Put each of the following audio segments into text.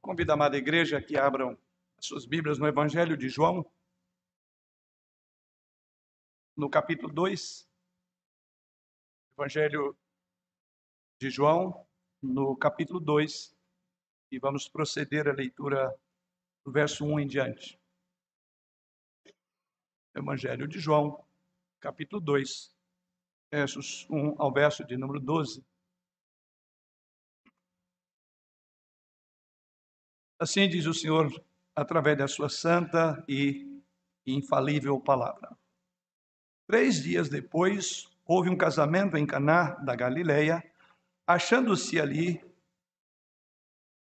Convido a amada igreja que abram suas Bíblias no Evangelho de João, no capítulo 2. Evangelho de João, no capítulo 2. E vamos proceder à leitura do verso 1 em diante. Evangelho de João, capítulo 2, versos 1 ao verso de número 12. Assim diz o Senhor através da sua santa e infalível palavra. Três dias depois, houve um casamento em Caná da Galileia, achando-se ali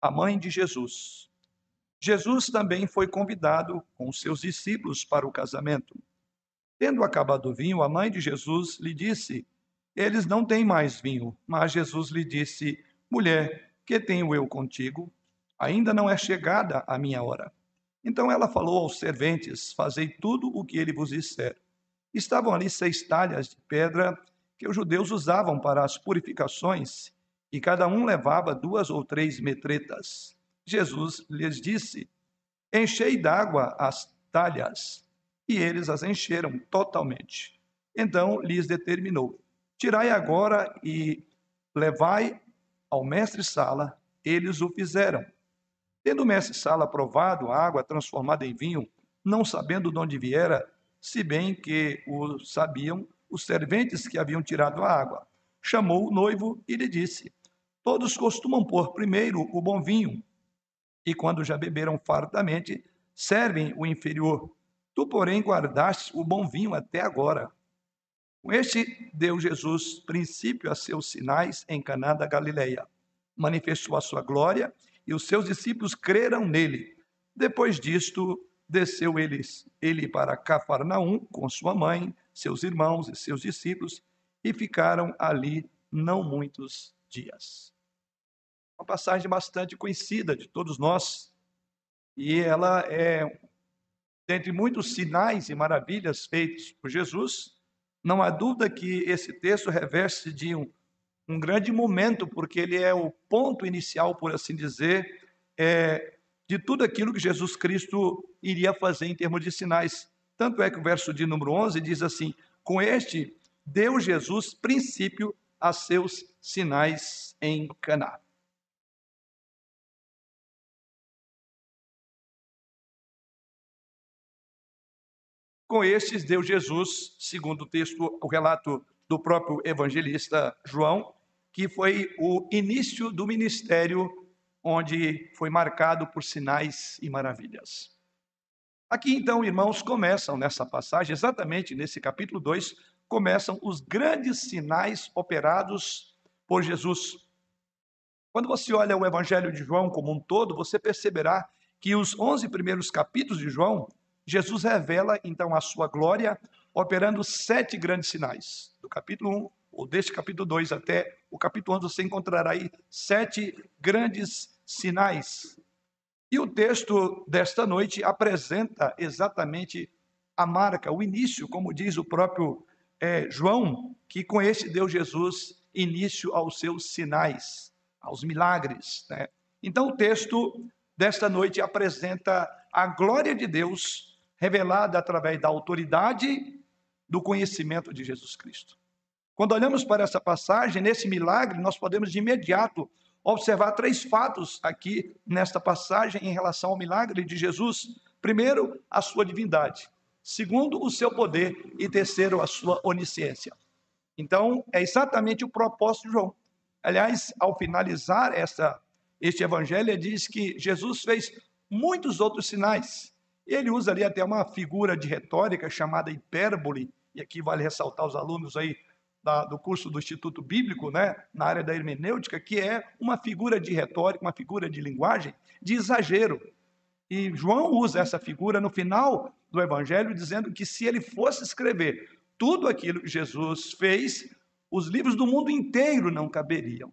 a mãe de Jesus. Jesus também foi convidado com seus discípulos para o casamento. Tendo acabado o vinho, a mãe de Jesus lhe disse: Eles não têm mais vinho. Mas Jesus lhe disse: Mulher, que tenho eu contigo? Ainda não é chegada a minha hora. Então ela falou aos serventes: Fazei tudo o que ele vos disser. Estavam ali seis talhas de pedra que os judeus usavam para as purificações, e cada um levava duas ou três metretas. Jesus lhes disse: Enchei d'água as talhas. E eles as encheram totalmente. Então lhes determinou: Tirai agora e levai ao mestre-sala. Eles o fizeram. Tendo o mestre Sala provado a água transformada em vinho, não sabendo de onde viera, se bem que o sabiam os serventes que haviam tirado a água, chamou o noivo e lhe disse: Todos costumam pôr primeiro o bom vinho, e quando já beberam fartamente, servem o inferior. Tu, porém, guardaste o bom vinho até agora. Com este deu Jesus princípio a seus sinais em Caná da Galileia. Manifestou a sua glória e os seus discípulos creram nele. Depois disto, desceu eles, ele para Cafarnaum com sua mãe, seus irmãos e seus discípulos, e ficaram ali não muitos dias. Uma passagem bastante conhecida de todos nós, e ela é, dentre muitos sinais e maravilhas feitos por Jesus, não há dúvida que esse texto reveste de um um grande momento, porque ele é o ponto inicial, por assim dizer, é, de tudo aquilo que Jesus Cristo iria fazer em termos de sinais. Tanto é que o verso de número 11 diz assim: Com este deu Jesus princípio a seus sinais em Caná. Com estes deu Jesus, segundo o texto, o relato do próprio evangelista João, que foi o início do ministério onde foi marcado por sinais e maravilhas. Aqui então, irmãos, começam nessa passagem, exatamente nesse capítulo 2, começam os grandes sinais operados por Jesus. Quando você olha o Evangelho de João como um todo, você perceberá que os 11 primeiros capítulos de João, Jesus revela então a sua glória, operando sete grandes sinais. Do capítulo 1, ou deste capítulo 2 até o capítulo 11, você encontrará aí sete grandes sinais. E o texto desta noite apresenta exatamente a marca, o início, como diz o próprio é, João, que com este deu Jesus início aos seus sinais, aos milagres. Né? Então o texto desta noite apresenta a glória de Deus revelada através da autoridade do conhecimento de Jesus Cristo. Quando olhamos para essa passagem, nesse milagre, nós podemos de imediato observar três fatos aqui nesta passagem em relação ao milagre de Jesus. Primeiro, a sua divindade. Segundo, o seu poder. E terceiro, a sua onisciência. Então, é exatamente o propósito de João. Aliás, ao finalizar essa, este evangelho, ele diz que Jesus fez muitos outros sinais. Ele usa ali até uma figura de retórica chamada hipérbole, e aqui vale ressaltar os alunos aí da, do curso do Instituto Bíblico, né, na área da hermenêutica, que é uma figura de retórica, uma figura de linguagem de exagero. E João usa essa figura no final do Evangelho, dizendo que se ele fosse escrever tudo aquilo que Jesus fez, os livros do mundo inteiro não caberiam.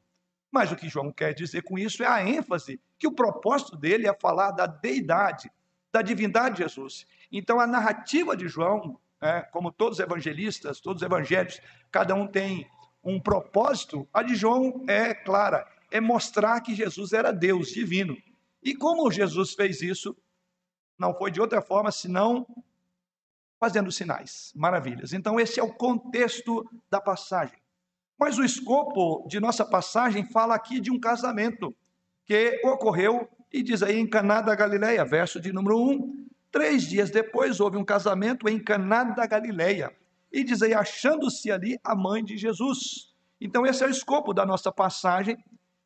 Mas o que João quer dizer com isso é a ênfase que o propósito dele é falar da deidade, da divindade de Jesus. Então a narrativa de João é, como todos os evangelistas, todos os evangelhos, cada um tem um propósito, a de João é clara, é mostrar que Jesus era Deus divino. E como Jesus fez isso, não foi de outra forma senão fazendo sinais, maravilhas. Então, esse é o contexto da passagem. Mas o escopo de nossa passagem fala aqui de um casamento que ocorreu, e diz aí em Caná da Galileia, verso de número 1. Três dias depois houve um casamento em Caná da Galileia. E diz aí, achando-se ali a mãe de Jesus. Então, esse é o escopo da nossa passagem.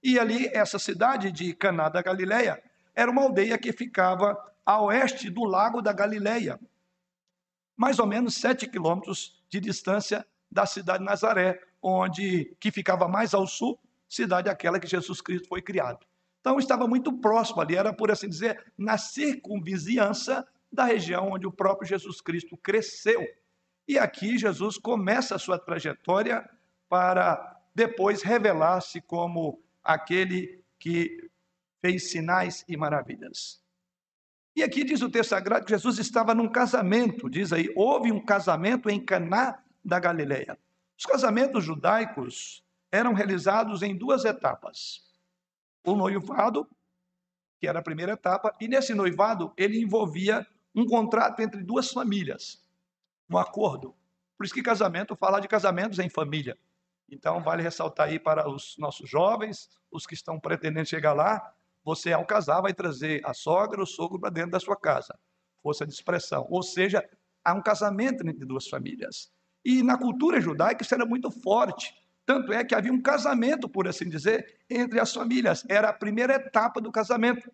E ali, essa cidade de Caná da Galileia era uma aldeia que ficava a oeste do lago da Galileia mais ou menos sete quilômetros de distância da cidade de Nazaré, onde que ficava mais ao sul, cidade aquela que Jesus Cristo foi criado. Então estava muito próximo ali, era por assim dizer, na circunvizinhança da região onde o próprio Jesus Cristo cresceu. E aqui Jesus começa a sua trajetória para depois revelar-se como aquele que fez sinais e maravilhas. E aqui diz o texto sagrado que Jesus estava num casamento, diz aí, houve um casamento em Caná da Galileia. Os casamentos judaicos eram realizados em duas etapas. O noivado, que era a primeira etapa, e nesse noivado ele envolvia um contrato entre duas famílias, um acordo. Por isso que casamento fala de casamentos em família. Então vale ressaltar aí para os nossos jovens, os que estão pretendendo chegar lá, você, ao casar, vai trazer a sogra ou o sogro para dentro da sua casa. Força de expressão. Ou seja, há um casamento entre duas famílias. E na cultura judaica isso era muito forte. Tanto é que havia um casamento, por assim dizer, entre as famílias. Era a primeira etapa do casamento,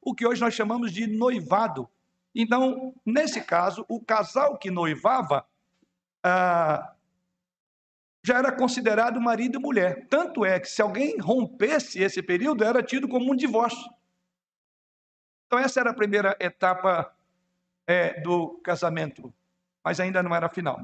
o que hoje nós chamamos de noivado. Então, nesse caso, o casal que noivava ah, já era considerado marido e mulher. Tanto é que se alguém rompesse esse período, era tido como um divórcio. Então, essa era a primeira etapa é, do casamento, mas ainda não era a final.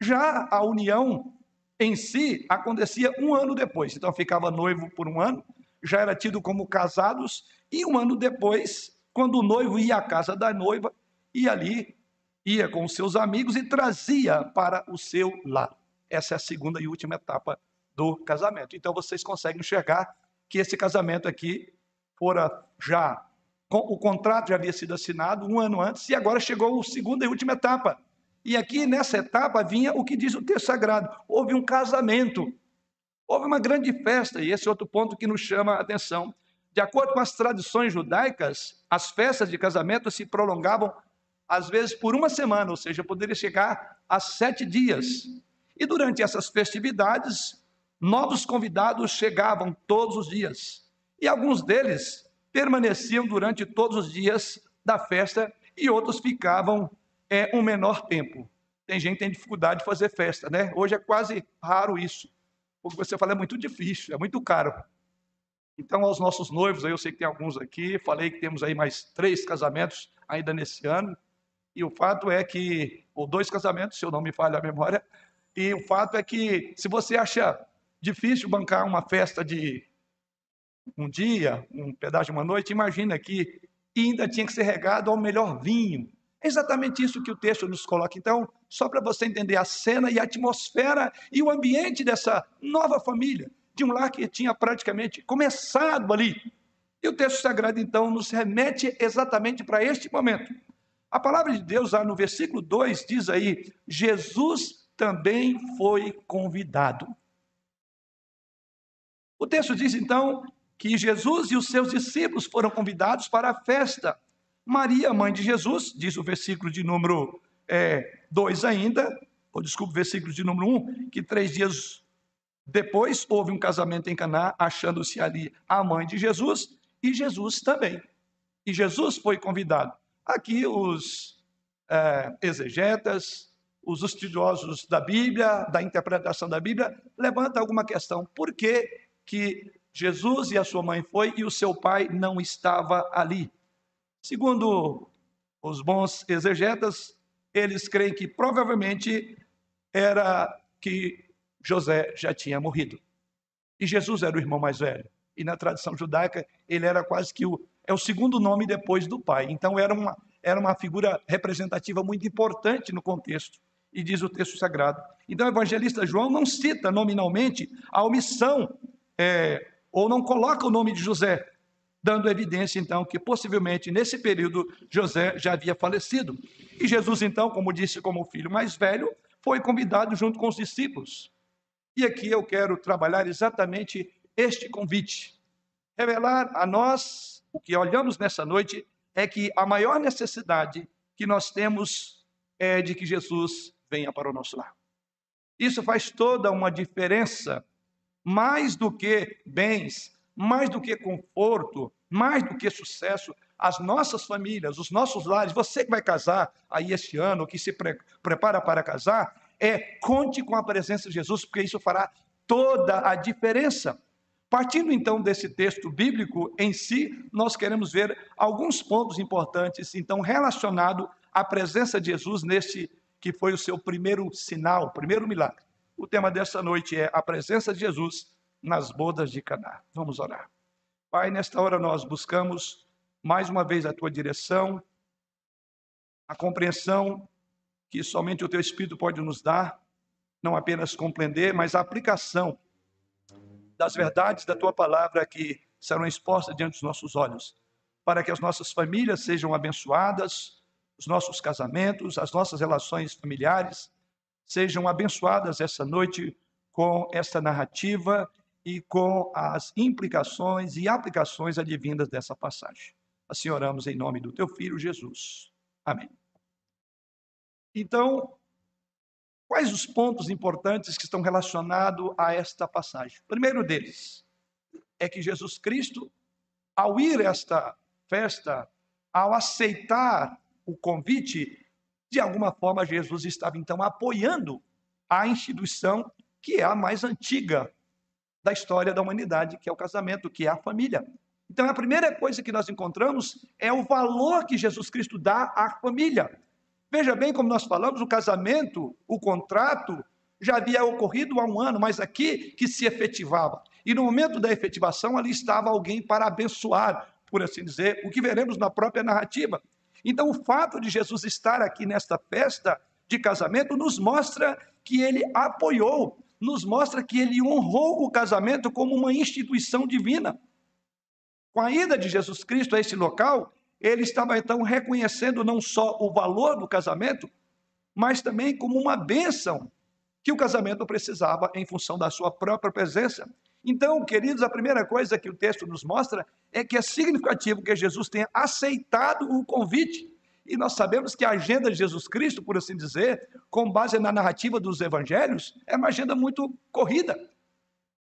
Já a união em si acontecia um ano depois. Então, ficava noivo por um ano, já era tido como casados, e um ano depois, quando o noivo ia à casa da noiva, e ali ia com seus amigos e trazia para o seu lado. Essa é a segunda e última etapa do casamento. Então vocês conseguem enxergar que esse casamento aqui fora já o contrato já havia sido assinado um ano antes e agora chegou a segunda e última etapa. E aqui nessa etapa vinha o que diz o texto sagrado: houve um casamento, houve uma grande festa, e esse é outro ponto que nos chama a atenção. De acordo com as tradições judaicas, as festas de casamento se prolongavam às vezes por uma semana, ou seja, poderia chegar a sete dias. E durante essas festividades, novos convidados chegavam todos os dias. E alguns deles permaneciam durante todos os dias da festa e outros ficavam é, um menor tempo. Tem gente que tem dificuldade de fazer festa, né? Hoje é quase raro isso. Porque você fala, é muito difícil, é muito caro. Então, aos nossos noivos, eu sei que tem alguns aqui, falei que temos aí mais três casamentos ainda nesse ano. E o fato é que, ou dois casamentos, se eu não me falha a memória, e o fato é que, se você acha difícil bancar uma festa de um dia, um pedaço de uma noite, imagina que ainda tinha que ser regado ao melhor vinho. É exatamente isso que o texto nos coloca. Então, só para você entender a cena e a atmosfera e o ambiente dessa nova família, de um lar que tinha praticamente começado ali. E o texto sagrado, então, nos remete exatamente para este momento. A palavra de Deus, lá no versículo 2, diz aí: Jesus também foi convidado. O texto diz então que Jesus e os seus discípulos foram convidados para a festa. Maria, mãe de Jesus, diz o versículo de número 2 é, ainda, ou desculpe, versículo de número 1, um, que três dias depois houve um casamento em Caná, achando-se ali a mãe de Jesus e Jesus também. E Jesus foi convidado. Aqui os é, exegetas, os estudiosos da Bíblia, da interpretação da Bíblia, levantam alguma questão. Por que, que Jesus e a sua mãe foi e o seu pai não estava ali? Segundo os bons exegetas, eles creem que provavelmente era que José já tinha morrido. E Jesus era o irmão mais velho. E na tradição judaica, ele era quase que o, é o segundo nome depois do pai. Então era uma, era uma figura representativa muito importante no contexto e diz o texto sagrado. Então, o evangelista João não cita nominalmente a omissão, é, ou não coloca o nome de José, dando evidência então que possivelmente nesse período José já havia falecido. E Jesus então, como disse, como filho mais velho, foi convidado junto com os discípulos. E aqui eu quero trabalhar exatamente este convite. Revelar a nós o que olhamos nessa noite é que a maior necessidade que nós temos é de que Jesus venha para o nosso lar. Isso faz toda uma diferença, mais do que bens, mais do que conforto, mais do que sucesso, as nossas famílias, os nossos lares, você que vai casar aí este ano, que se pre prepara para casar, é conte com a presença de Jesus, porque isso fará toda a diferença. Partindo então desse texto bíblico em si, nós queremos ver alguns pontos importantes, então, relacionado à presença de Jesus nesse que foi o seu primeiro sinal, primeiro milagre. O tema dessa noite é a presença de Jesus nas bodas de Caná. Vamos orar. Pai, nesta hora nós buscamos mais uma vez a tua direção, a compreensão que somente o teu Espírito pode nos dar, não apenas compreender, mas a aplicação das verdades da tua palavra que serão expostas diante dos nossos olhos, para que as nossas famílias sejam abençoadas, os nossos casamentos, as nossas relações familiares sejam abençoadas essa noite com esta narrativa e com as implicações e aplicações advindas dessa passagem. Assim oramos em nome do teu filho Jesus. Amém. Então, quais os pontos importantes que estão relacionados a esta passagem? O primeiro deles é que Jesus Cristo, ao ir a esta festa, ao aceitar o convite, de alguma forma Jesus estava então apoiando a instituição que é a mais antiga da história da humanidade, que é o casamento, que é a família. Então, a primeira coisa que nós encontramos é o valor que Jesus Cristo dá à família. Veja bem como nós falamos, o casamento, o contrato, já havia ocorrido há um ano, mas aqui que se efetivava. E no momento da efetivação, ali estava alguém para abençoar, por assim dizer, o que veremos na própria narrativa. Então, o fato de Jesus estar aqui nesta festa de casamento nos mostra que ele apoiou nos mostra que ele honrou o casamento como uma instituição divina. Com a ida de Jesus Cristo a esse local, ele estava então reconhecendo não só o valor do casamento, mas também como uma bênção que o casamento precisava em função da sua própria presença. Então, queridos, a primeira coisa que o texto nos mostra é que é significativo que Jesus tenha aceitado o convite e nós sabemos que a agenda de Jesus Cristo, por assim dizer, com base na narrativa dos evangelhos, é uma agenda muito corrida.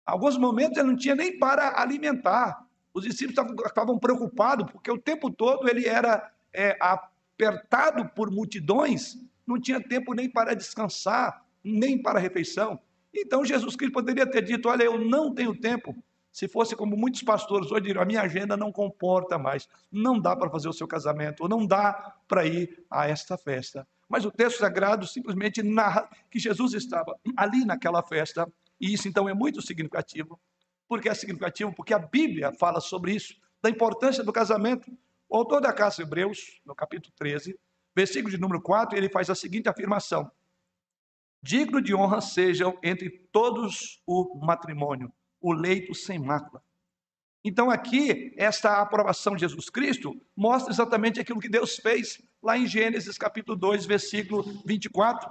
Alguns momentos ele não tinha nem para alimentar. Os discípulos estavam, preocupados, porque o tempo todo ele era é, apertado por multidões, não tinha tempo nem para descansar, nem para refeição. Então Jesus Cristo poderia ter dito: Olha, eu não tenho tempo se fosse como muitos pastores hoje diriam, a minha agenda não comporta mais, não dá para fazer o seu casamento, ou não dá para ir a esta festa. Mas o texto sagrado simplesmente narra que Jesus estava ali naquela festa, e isso então é muito significativo. Por que é significativo? Porque a Bíblia fala sobre isso, da importância do casamento. O autor da Carta Hebreus, no capítulo 13, versículo de número 4, ele faz a seguinte afirmação: Digno de honra sejam entre todos o matrimônio o leito sem mácula. Então, aqui, esta aprovação de Jesus Cristo mostra exatamente aquilo que Deus fez lá em Gênesis capítulo 2, versículo 24.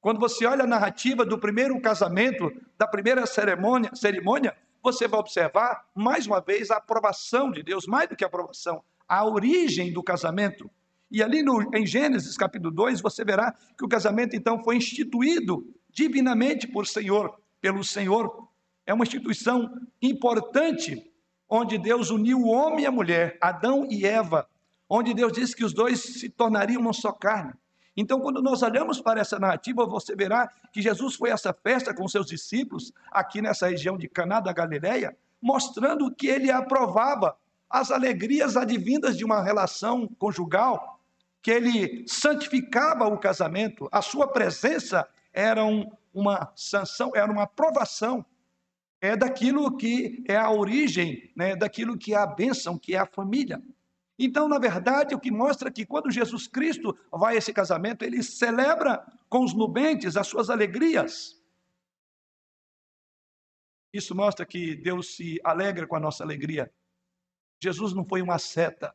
Quando você olha a narrativa do primeiro casamento, da primeira cerimônia, cerimônia, você vai observar, mais uma vez, a aprovação de Deus, mais do que a aprovação, a origem do casamento. E ali no, em Gênesis capítulo 2, você verá que o casamento então foi instituído divinamente por Senhor, pelo Senhor, é uma instituição importante, onde Deus uniu o homem e a mulher, Adão e Eva, onde Deus disse que os dois se tornariam uma só carne. Então, quando nós olhamos para essa narrativa, você verá que Jesus foi a essa festa com seus discípulos, aqui nessa região de Caná da Galileia, mostrando que ele aprovava as alegrias advindas de uma relação conjugal, que ele santificava o casamento, a sua presença era um, uma sanção, era uma aprovação é daquilo que é a origem, né, daquilo que é a bênção, que é a família. Então, na verdade, o que mostra que quando Jesus Cristo vai a esse casamento, ele celebra com os nubentes as suas alegrias. Isso mostra que Deus se alegra com a nossa alegria. Jesus não foi uma seta.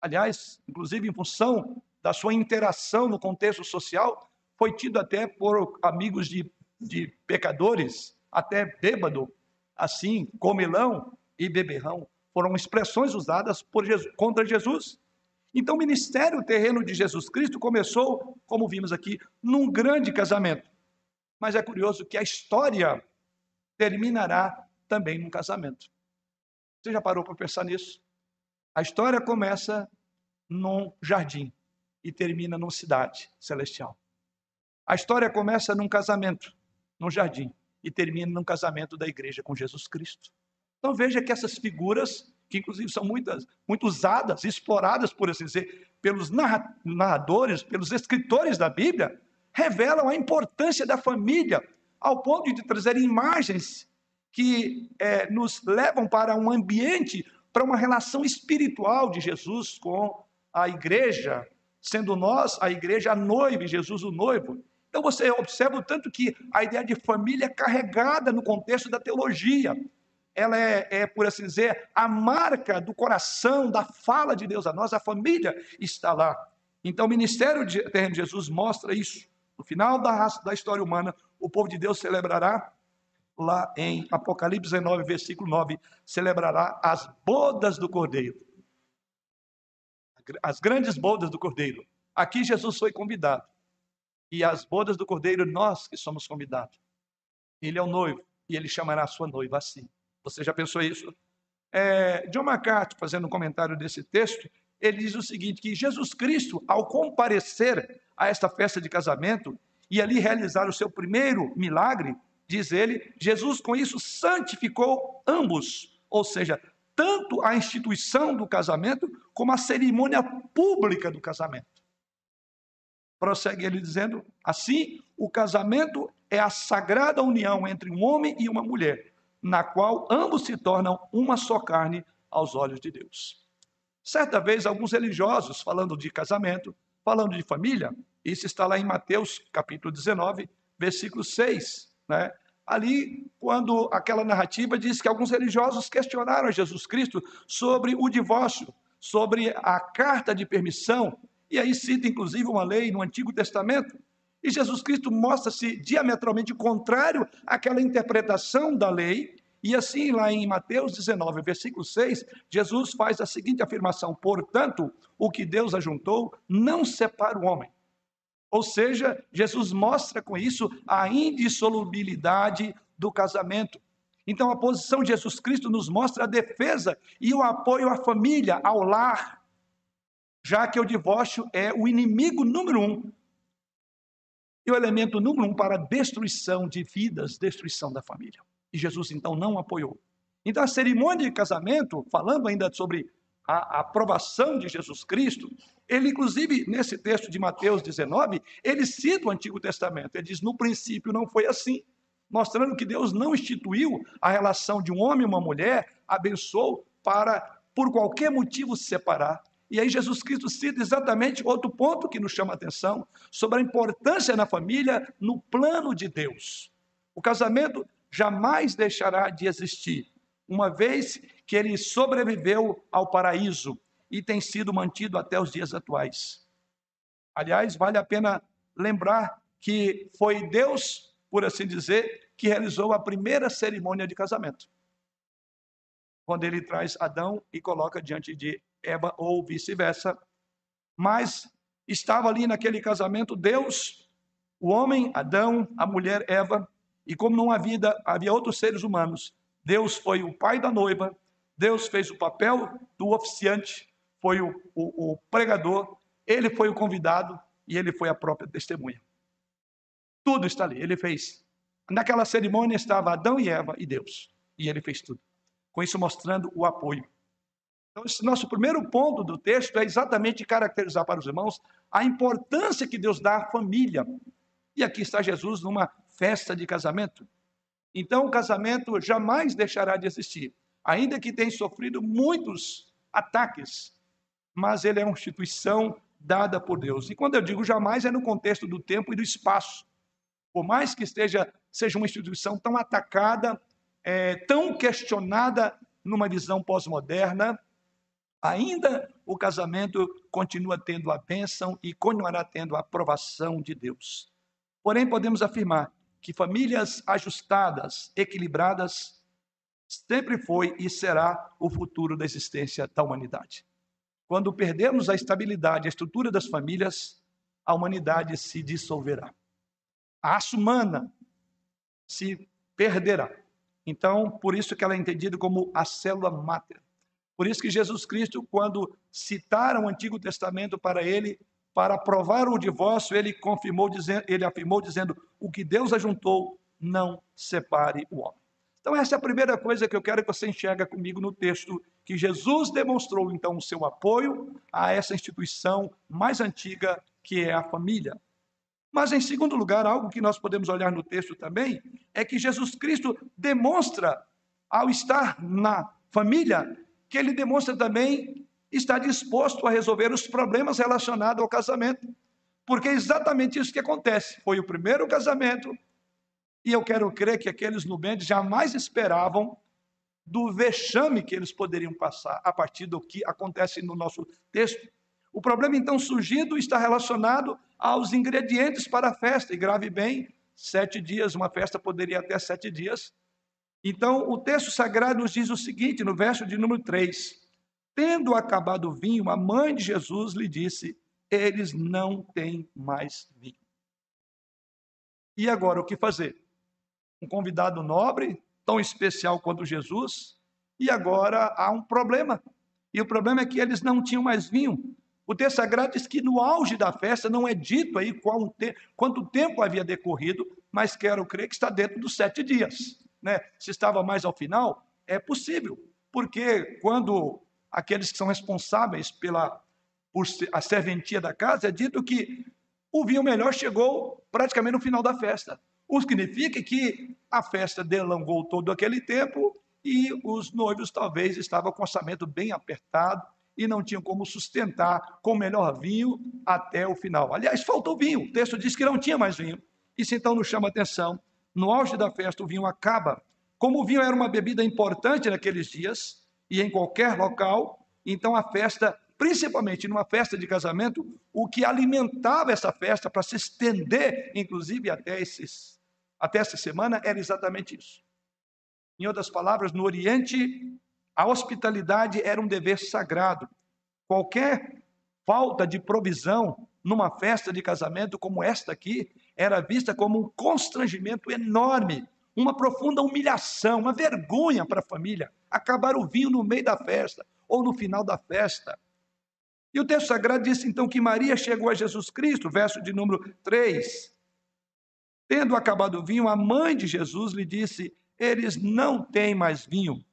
Aliás, inclusive em função da sua interação no contexto social, foi tido até por amigos de, de pecadores, até bêbado, assim, comelão e beberrão. Foram expressões usadas por Jesus, contra Jesus. Então, o ministério terreno de Jesus Cristo começou, como vimos aqui, num grande casamento. Mas é curioso que a história terminará também num casamento. Você já parou para pensar nisso? A história começa num jardim e termina numa cidade celestial. A história começa num casamento, num jardim, e termina num casamento da igreja com Jesus Cristo. Então veja que essas figuras, que inclusive são muitas, muito usadas, exploradas, por assim dizer, pelos narradores, pelos escritores da Bíblia, revelam a importância da família, ao ponto de trazer imagens que é, nos levam para um ambiente, para uma relação espiritual de Jesus com a igreja, sendo nós a igreja a noiva e Jesus o noivo. Então você observa o tanto que a ideia de família é carregada no contexto da teologia. Ela é, é, por assim dizer, a marca do coração, da fala de Deus a nós, a família está lá. Então o ministério de, de Jesus mostra isso. No final da, da história humana, o povo de Deus celebrará, lá em Apocalipse 19, versículo 9, celebrará as bodas do Cordeiro. As grandes bodas do Cordeiro. Aqui Jesus foi convidado e as bodas do Cordeiro, nós que somos convidados. Ele é o noivo e ele chamará a sua noiva assim. Você já pensou isso? É, John MacArthur, fazendo um comentário desse texto, ele diz o seguinte: que Jesus Cristo, ao comparecer a esta festa de casamento e ali realizar o seu primeiro milagre, diz ele, Jesus com isso santificou ambos, ou seja, tanto a instituição do casamento como a cerimônia pública do casamento. Prossegue ele dizendo: assim, o casamento é a sagrada união entre um homem e uma mulher, na qual ambos se tornam uma só carne aos olhos de Deus. Certa vez, alguns religiosos, falando de casamento, falando de família, isso está lá em Mateus capítulo 19, versículo 6, né? Ali, quando aquela narrativa diz que alguns religiosos questionaram Jesus Cristo sobre o divórcio, sobre a carta de permissão e aí cita inclusive uma lei no Antigo Testamento. E Jesus Cristo mostra-se diametralmente contrário àquela interpretação da lei. E assim, lá em Mateus 19, versículo 6, Jesus faz a seguinte afirmação: Portanto, o que Deus ajuntou, não separa o homem. Ou seja, Jesus mostra com isso a indissolubilidade do casamento. Então, a posição de Jesus Cristo nos mostra a defesa e o apoio à família, ao lar, já que o divórcio é o inimigo número um e o elemento número um para destruição de vidas, destruição da família. E Jesus então não apoiou. Então a cerimônia de casamento, falando ainda sobre a, a aprovação de Jesus Cristo, ele inclusive nesse texto de Mateus 19, ele cita o Antigo Testamento. Ele diz: no princípio não foi assim, mostrando que Deus não instituiu a relação de um homem e uma mulher, abençoou para por qualquer motivo se separar. E aí Jesus Cristo cita exatamente outro ponto que nos chama a atenção sobre a importância na família no plano de Deus. O casamento jamais deixará de existir, uma vez que ele sobreviveu ao paraíso e tem sido mantido até os dias atuais. Aliás, vale a pena lembrar que foi Deus, por assim dizer, que realizou a primeira cerimônia de casamento. Quando ele traz Adão e coloca diante de Eva ou vice-versa. Mas estava ali naquele casamento Deus, o homem Adão, a mulher Eva, e como não havia, havia outros seres humanos, Deus foi o pai da noiva, Deus fez o papel do oficiante, foi o, o, o pregador, ele foi o convidado e ele foi a própria testemunha. Tudo está ali, ele fez. Naquela cerimônia estava Adão e Eva e Deus, e ele fez tudo. Com isso mostrando o apoio. Então, esse nosso primeiro ponto do texto é exatamente caracterizar para os irmãos a importância que Deus dá à família. E aqui está Jesus numa festa de casamento. Então, o casamento jamais deixará de existir, ainda que tenha sofrido muitos ataques, mas ele é uma instituição dada por Deus. E quando eu digo jamais, é no contexto do tempo e do espaço. Por mais que esteja, seja uma instituição tão atacada, é, tão questionada numa visão pós-moderna, ainda o casamento continua tendo a bênção e continuará tendo a aprovação de Deus. Porém, podemos afirmar que famílias ajustadas, equilibradas, sempre foi e será o futuro da existência da humanidade. Quando perdermos a estabilidade, a estrutura das famílias, a humanidade se dissolverá. A raça humana se perderá. Então, por isso que ela é entendida como a célula máter. Por isso que Jesus Cristo, quando citaram o Antigo Testamento para ele, para aprovar o divórcio, ele confirmou dizendo, ele afirmou dizendo: "O que Deus ajuntou, não separe o homem". Então essa é a primeira coisa que eu quero que você enxerga comigo no texto, que Jesus demonstrou então o seu apoio a essa instituição mais antiga que é a família. Mas, em segundo lugar, algo que nós podemos olhar no texto também é que Jesus Cristo demonstra, ao estar na família, que ele demonstra também estar disposto a resolver os problemas relacionados ao casamento. Porque é exatamente isso que acontece. Foi o primeiro casamento, e eu quero crer que aqueles nubenses jamais esperavam do vexame que eles poderiam passar a partir do que acontece no nosso texto. O problema então surgido está relacionado aos ingredientes para a festa, e grave bem, sete dias, uma festa poderia até sete dias. Então, o texto sagrado nos diz o seguinte, no verso de número 3: Tendo acabado o vinho, a mãe de Jesus lhe disse: Eles não têm mais vinho. E agora o que fazer? Um convidado nobre, tão especial quanto Jesus, e agora há um problema. E o problema é que eles não tinham mais vinho. O texto sagrado diz que no auge da festa não é dito aí quanto tempo havia decorrido, mas quero crer que está dentro dos sete dias. Né? Se estava mais ao final, é possível, porque quando aqueles que são responsáveis pela por a serventia da casa, é dito que o vinho melhor chegou praticamente no final da festa. O que significa que a festa delongou todo aquele tempo e os noivos talvez estavam com o orçamento bem apertado, e não tinham como sustentar com o melhor vinho até o final. Aliás, faltou vinho. O texto diz que não tinha mais vinho. Isso então nos chama atenção. No auge da festa, o vinho acaba. Como o vinho era uma bebida importante naqueles dias e em qualquer local, então a festa, principalmente numa festa de casamento, o que alimentava essa festa para se estender, inclusive até, esses, até essa semana, era exatamente isso. Em outras palavras, no Oriente, a hospitalidade era um dever sagrado. Qualquer falta de provisão numa festa de casamento como esta aqui era vista como um constrangimento enorme, uma profunda humilhação, uma vergonha para a família. Acabar o vinho no meio da festa ou no final da festa. E o texto sagrado diz então que Maria chegou a Jesus Cristo, verso de número 3. Tendo acabado o vinho, a mãe de Jesus lhe disse: Eles não têm mais vinho.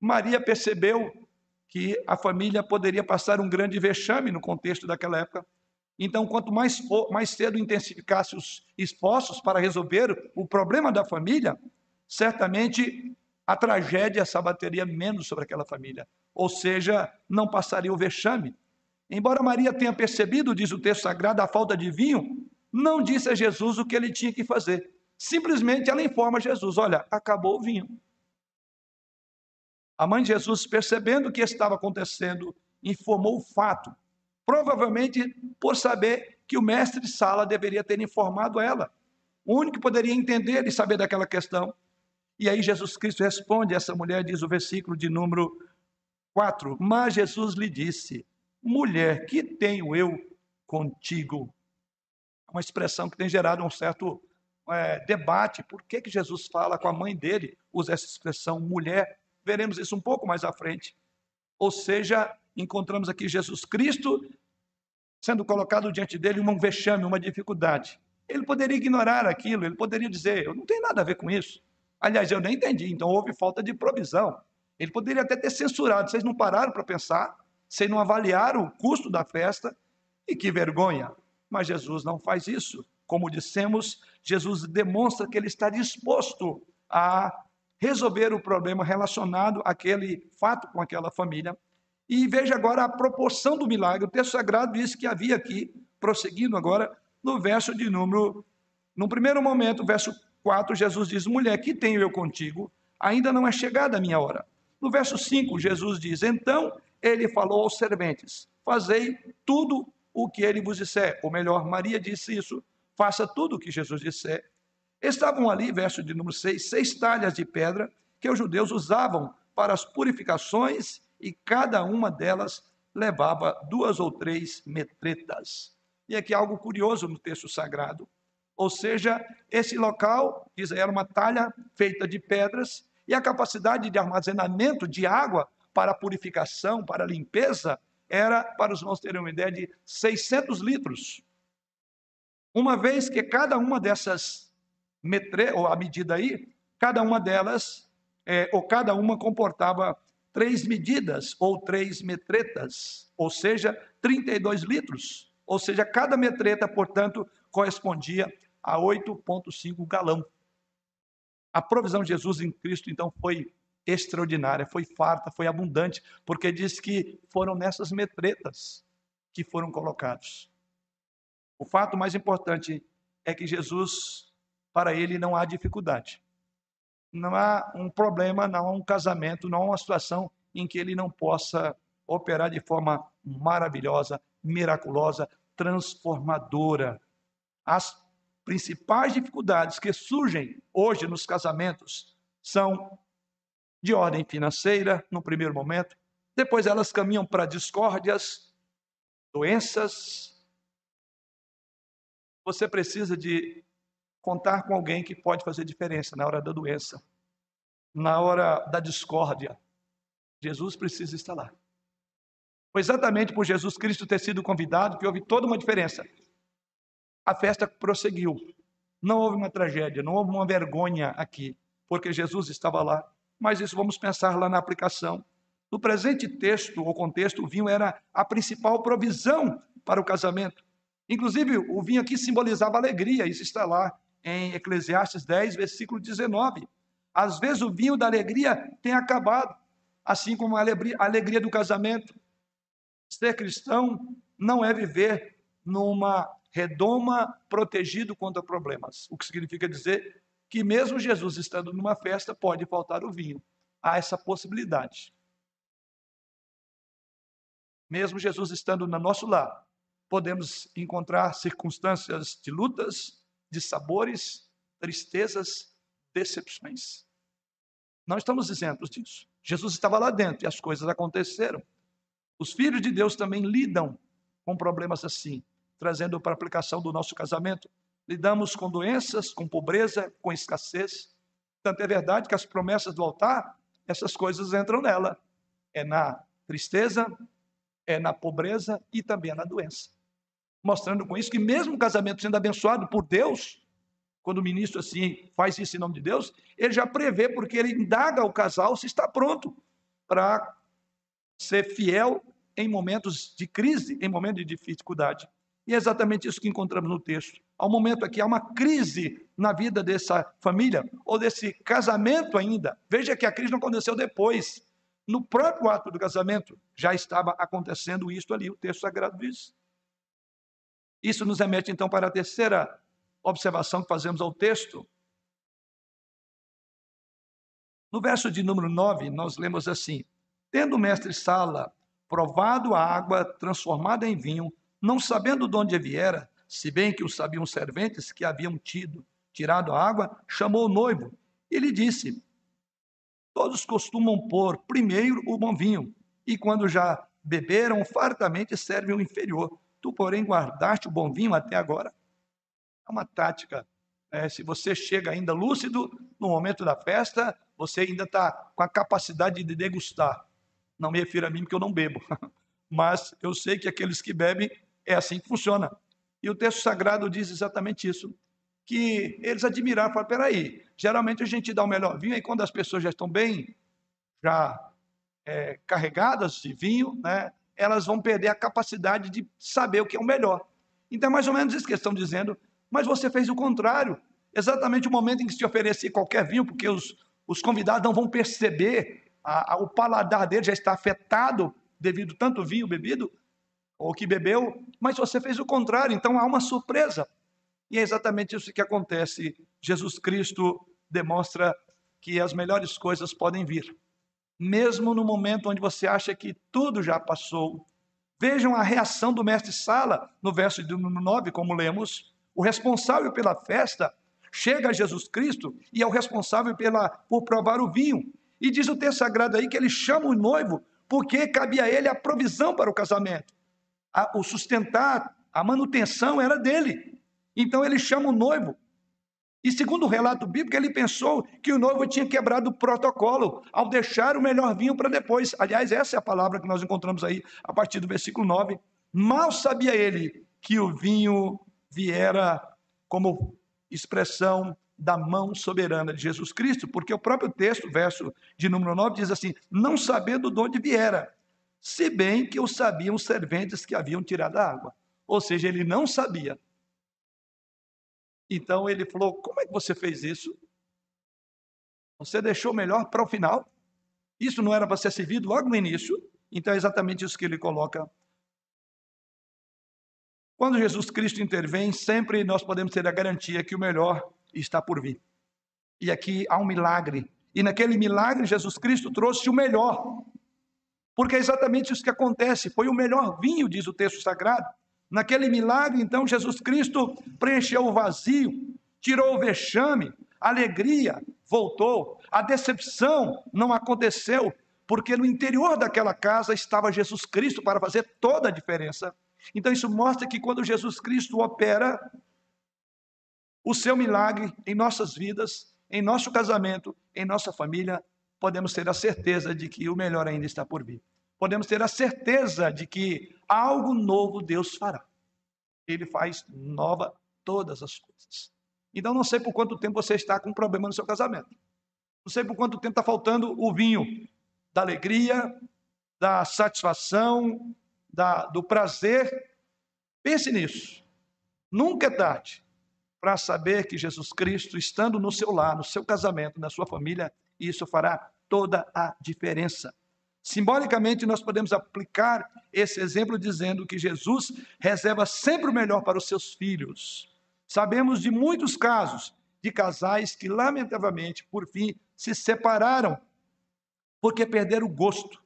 Maria percebeu que a família poderia passar um grande vexame no contexto daquela época. Então, quanto mais, mais cedo intensificasse os esforços para resolver o problema da família, certamente a tragédia se abateria menos sobre aquela família. Ou seja, não passaria o vexame. Embora Maria tenha percebido, diz o texto sagrado, a falta de vinho, não disse a Jesus o que ele tinha que fazer. Simplesmente ela informa Jesus: olha, acabou o vinho. A mãe de Jesus, percebendo o que estava acontecendo, informou o fato, provavelmente por saber que o mestre sala deveria ter informado ela. O único que poderia entender e saber daquela questão. E aí Jesus Cristo responde a essa mulher, diz o versículo de número 4. Mas Jesus lhe disse: Mulher, que tenho eu contigo? Uma expressão que tem gerado um certo é, debate. Por que, que Jesus fala com a mãe dele, usa essa expressão, mulher? veremos isso um pouco mais à frente. Ou seja, encontramos aqui Jesus Cristo sendo colocado diante dele um vexame, uma dificuldade. Ele poderia ignorar aquilo, ele poderia dizer: Eu não tenho nada a ver com isso. Aliás, eu nem entendi, então houve falta de provisão. Ele poderia até ter censurado, vocês não pararam para pensar, vocês não avaliaram o custo da festa, e que vergonha. Mas Jesus não faz isso. Como dissemos, Jesus demonstra que ele está disposto a resolver o problema relacionado àquele fato com aquela família. E veja agora a proporção do milagre. O texto sagrado diz que havia aqui, prosseguindo agora, no verso de número. No primeiro momento, verso 4, Jesus diz: Mulher, que tenho eu contigo? Ainda não é chegada a minha hora. No verso 5, Jesus diz: Então ele falou aos serventes: Fazei tudo o que ele vos disser. Ou melhor, Maria disse isso: Faça tudo o que Jesus disser. Estavam ali, verso de número 6, seis talhas de pedra que os judeus usavam para as purificações e cada uma delas levava duas ou três metretas. E aqui algo curioso no texto sagrado. Ou seja, esse local, diz era uma talha feita de pedras e a capacidade de armazenamento de água para purificação, para limpeza, era, para os irmãos terem uma ideia, de 600 litros. Uma vez que cada uma dessas metre, ou a medida aí, cada uma delas, é, ou cada uma comportava três medidas, ou três metretas, ou seja, 32 litros. Ou seja, cada metreta, portanto, correspondia a 8,5 galão. A provisão de Jesus em Cristo, então, foi extraordinária, foi farta, foi abundante, porque diz que foram nessas metretas que foram colocados. O fato mais importante é que Jesus, para ele, não há dificuldade. Não há um problema, não há um casamento, não há uma situação em que ele não possa operar de forma maravilhosa, miraculosa, transformadora. As principais dificuldades que surgem hoje nos casamentos são de ordem financeira, no primeiro momento, depois elas caminham para discórdias, doenças. Você precisa de contar com alguém que pode fazer diferença na hora da doença, na hora da discórdia. Jesus precisa estar lá. Foi exatamente por Jesus Cristo ter sido convidado que houve toda uma diferença a festa prosseguiu. Não houve uma tragédia, não houve uma vergonha aqui, porque Jesus estava lá. Mas isso vamos pensar lá na aplicação. No presente texto ou contexto, o vinho era a principal provisão para o casamento. Inclusive, o vinho aqui simbolizava alegria, isso está lá em Eclesiastes 10, versículo 19. Às vezes o vinho da alegria tem acabado, assim como a alegria do casamento. Ser cristão não é viver numa redoma protegido contra problemas. O que significa dizer que mesmo Jesus estando numa festa, pode faltar o vinho. Há essa possibilidade. Mesmo Jesus estando no nosso lar, podemos encontrar circunstâncias de lutas, de sabores, tristezas, decepções. Não estamos isentos disso. Jesus estava lá dentro e as coisas aconteceram. Os filhos de Deus também lidam com problemas assim trazendo para a aplicação do nosso casamento. Lidamos com doenças, com pobreza, com escassez. Tanto é verdade que as promessas do altar, essas coisas entram nela. É na tristeza, é na pobreza e também é na doença. Mostrando com isso que mesmo o casamento sendo abençoado por Deus, quando o ministro assim faz isso em nome de Deus, ele já prevê, porque ele indaga o casal se está pronto para ser fiel em momentos de crise, em momentos de dificuldade. E é exatamente isso que encontramos no texto. Há um momento aqui, há uma crise na vida dessa família, ou desse casamento ainda. Veja que a crise não aconteceu depois. No próprio ato do casamento já estava acontecendo isso ali, o texto sagrado diz. Isso nos remete então para a terceira observação que fazemos ao texto. No verso de número 9, nós lemos assim: Tendo o mestre Sala provado a água transformada em vinho, não sabendo de onde viera, se bem que o sabiam os serventes que haviam tido tirado a água, chamou o noivo e lhe disse: Todos costumam pôr primeiro o bom vinho, e quando já beberam fartamente, servem o inferior. Tu, porém, guardaste o bom vinho até agora. É uma tática. É, se você chega ainda lúcido no momento da festa, você ainda está com a capacidade de degustar. Não me refiro a mim, porque eu não bebo. Mas eu sei que aqueles que bebem é assim que funciona. E o texto sagrado diz exatamente isso. Que eles admiraram, falaram, peraí, geralmente a gente dá o melhor vinho, e quando as pessoas já estão bem, já é, carregadas de vinho, né, elas vão perder a capacidade de saber o que é o melhor. Então, é mais ou menos isso que eles estão dizendo, mas você fez o contrário. Exatamente o momento em que se oferecer qualquer vinho, porque os, os convidados não vão perceber, a, a, o paladar deles já está afetado devido tanto vinho bebido, ou que bebeu, mas você fez o contrário, então há uma surpresa. E é exatamente isso que acontece. Jesus Cristo demonstra que as melhores coisas podem vir mesmo no momento onde você acha que tudo já passou. Vejam a reação do mestre Sala no verso de número 9, como lemos. O responsável pela festa chega a Jesus Cristo e é o responsável pela, por provar o vinho. E diz o texto sagrado aí que ele chama o noivo porque cabia a ele a provisão para o casamento. A, o sustentar, a manutenção era dele. Então ele chama o noivo e segundo o relato bíblico, ele pensou que o noivo tinha quebrado o protocolo ao deixar o melhor vinho para depois. Aliás, essa é a palavra que nós encontramos aí a partir do versículo 9. Mal sabia ele que o vinho viera como expressão da mão soberana de Jesus Cristo, porque o próprio texto, verso de número 9, diz assim: Não sabendo de onde viera, se bem que o sabiam os serventes que haviam tirado a água. Ou seja, ele não sabia então ele falou: Como é que você fez isso? Você deixou melhor para o final? Isso não era para ser servido logo no início? Então é exatamente isso que ele coloca. Quando Jesus Cristo intervém, sempre nós podemos ter a garantia que o melhor está por vir. E aqui há um milagre. E naquele milagre, Jesus Cristo trouxe o melhor. Porque é exatamente isso que acontece. Foi o melhor vinho, diz o texto sagrado. Naquele milagre, então, Jesus Cristo preencheu o vazio, tirou o vexame, a alegria voltou, a decepção não aconteceu, porque no interior daquela casa estava Jesus Cristo para fazer toda a diferença. Então, isso mostra que quando Jesus Cristo opera o seu milagre em nossas vidas, em nosso casamento, em nossa família, podemos ter a certeza de que o melhor ainda está por vir podemos ter a certeza de que algo novo Deus fará. Ele faz nova todas as coisas. Então, não sei por quanto tempo você está com um problema no seu casamento. Não sei por quanto tempo está faltando o vinho da alegria, da satisfação, da, do prazer. Pense nisso. Nunca é tarde para saber que Jesus Cristo, estando no seu lar, no seu casamento, na sua família, isso fará toda a diferença. Simbolicamente, nós podemos aplicar esse exemplo dizendo que Jesus reserva sempre o melhor para os seus filhos. Sabemos de muitos casos de casais que, lamentavelmente, por fim, se separaram porque perderam o gosto,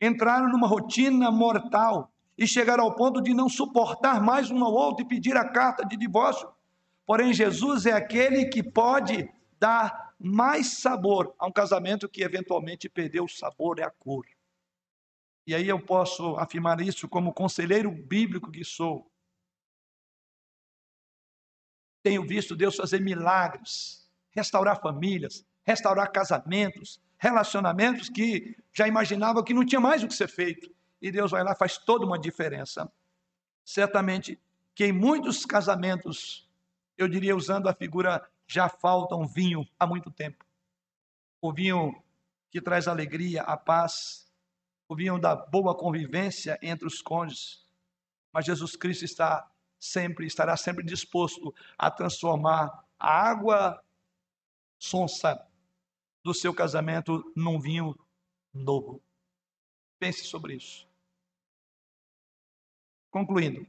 entraram numa rotina mortal e chegaram ao ponto de não suportar mais um ao outro e pedir a carta de divórcio. Porém, Jesus é aquele que pode dar mais sabor a um casamento que eventualmente perdeu o sabor e a cor. E aí eu posso afirmar isso como conselheiro bíblico que sou. Tenho visto Deus fazer milagres, restaurar famílias, restaurar casamentos, relacionamentos que já imaginava que não tinha mais o que ser feito. E Deus vai lá faz toda uma diferença. Certamente que em muitos casamentos, eu diria usando a figura, já falta um vinho há muito tempo. O vinho que traz alegria, a paz, vinham da boa convivência entre os cônjuges, mas Jesus Cristo está sempre, estará sempre disposto a transformar a água sonsa do seu casamento num vinho novo. Pense sobre isso. Concluindo,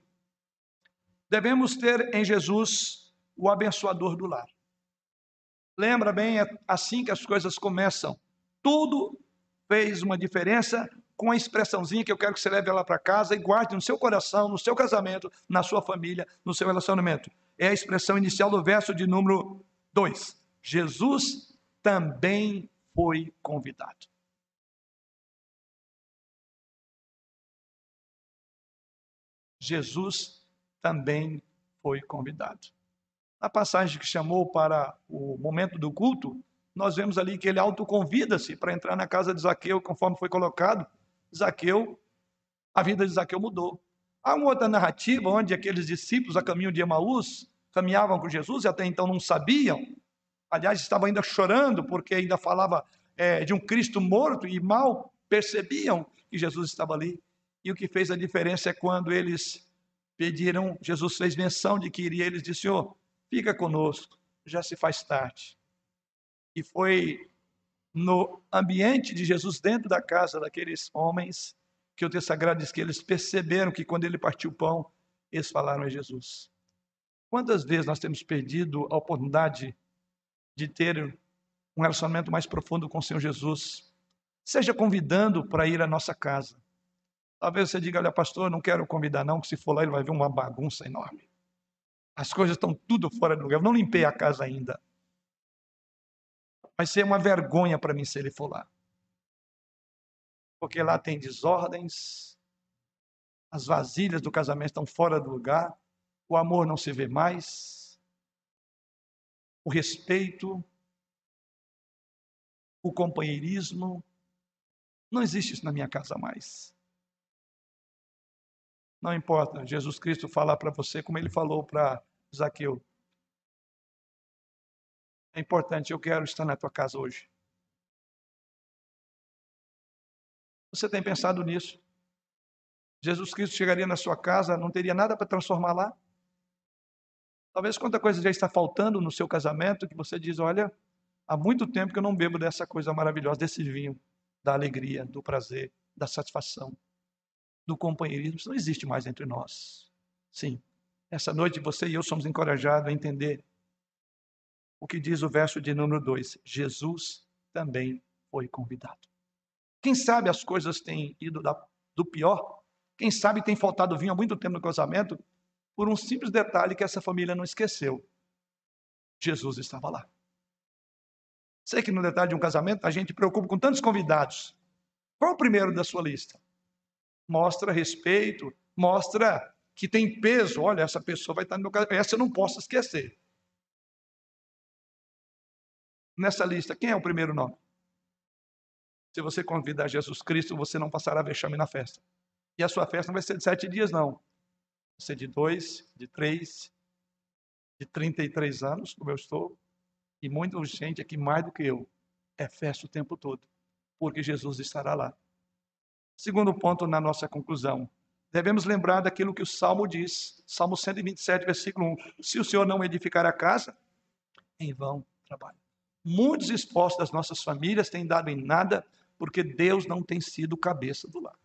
devemos ter em Jesus o abençoador do lar. Lembra bem, é assim que as coisas começam. Tudo fez uma diferença com a expressãozinha que eu quero que você leve ela para casa e guarde no seu coração, no seu casamento, na sua família, no seu relacionamento. É a expressão inicial do verso de número 2. Jesus também foi convidado. Jesus também foi convidado. Na passagem que chamou para o momento do culto, nós vemos ali que ele autoconvida-se para entrar na casa de Zaqueu, conforme foi colocado. Zaqueu, a vida de Zaqueu mudou. Há uma outra narrativa onde aqueles discípulos a caminho de Emaús caminhavam com Jesus e até então não sabiam. Aliás, estavam ainda chorando porque ainda falava é, de um Cristo morto e mal percebiam que Jesus estava ali. E o que fez a diferença é quando eles pediram, Jesus fez menção de que iria, eles disseram, Senhor, fica conosco, já se faz tarde. E foi no ambiente de Jesus, dentro da casa daqueles homens, que o texto sagrado diz que eles perceberam que quando ele partiu o pão, eles falaram a Jesus. Quantas vezes nós temos perdido a oportunidade de ter um relacionamento mais profundo com o Senhor Jesus, seja convidando para ir à nossa casa. Talvez você diga, olha, pastor, não quero convidar não, que se for lá ele vai ver uma bagunça enorme. As coisas estão tudo fora do lugar. Eu não limpei a casa ainda. Vai ser uma vergonha para mim se ele for lá. Porque lá tem desordens, as vasilhas do casamento estão fora do lugar, o amor não se vê mais, o respeito, o companheirismo, não existe isso na minha casa mais. Não importa, Jesus Cristo fala para você como ele falou para Zaqueu. É importante, eu quero estar na tua casa hoje. Você tem pensado nisso? Jesus Cristo chegaria na sua casa, não teria nada para transformar lá? Talvez quanta coisa já está faltando no seu casamento que você diz: olha, há muito tempo que eu não bebo dessa coisa maravilhosa, desse vinho, da alegria, do prazer, da satisfação, do companheirismo. Isso não existe mais entre nós. Sim, essa noite você e eu somos encorajados a entender o que diz o verso de número 2: Jesus também foi convidado. Quem sabe as coisas têm ido do pior? Quem sabe tem faltado vinho há muito tempo no casamento por um simples detalhe que essa família não esqueceu. Jesus estava lá. Sei que no detalhe de um casamento a gente preocupa com tantos convidados. Qual o primeiro da sua lista? Mostra respeito, mostra que tem peso. Olha, essa pessoa vai estar no meu casamento. Essa eu não posso esquecer nessa lista, quem é o primeiro nome? Se você convidar Jesus Cristo, você não passará vexame na festa. E a sua festa não vai ser de sete dias, não. Vai ser de dois, de três, de 33 anos, como eu estou. E muita gente aqui mais do que eu. É festa o tempo todo. Porque Jesus estará lá. Segundo ponto na nossa conclusão. Devemos lembrar daquilo que o Salmo diz. Salmo 127, versículo 1. Se o Senhor não edificar a casa, em vão trabalha. Muitos esforços das nossas famílias têm dado em nada porque Deus não tem sido cabeça do lar.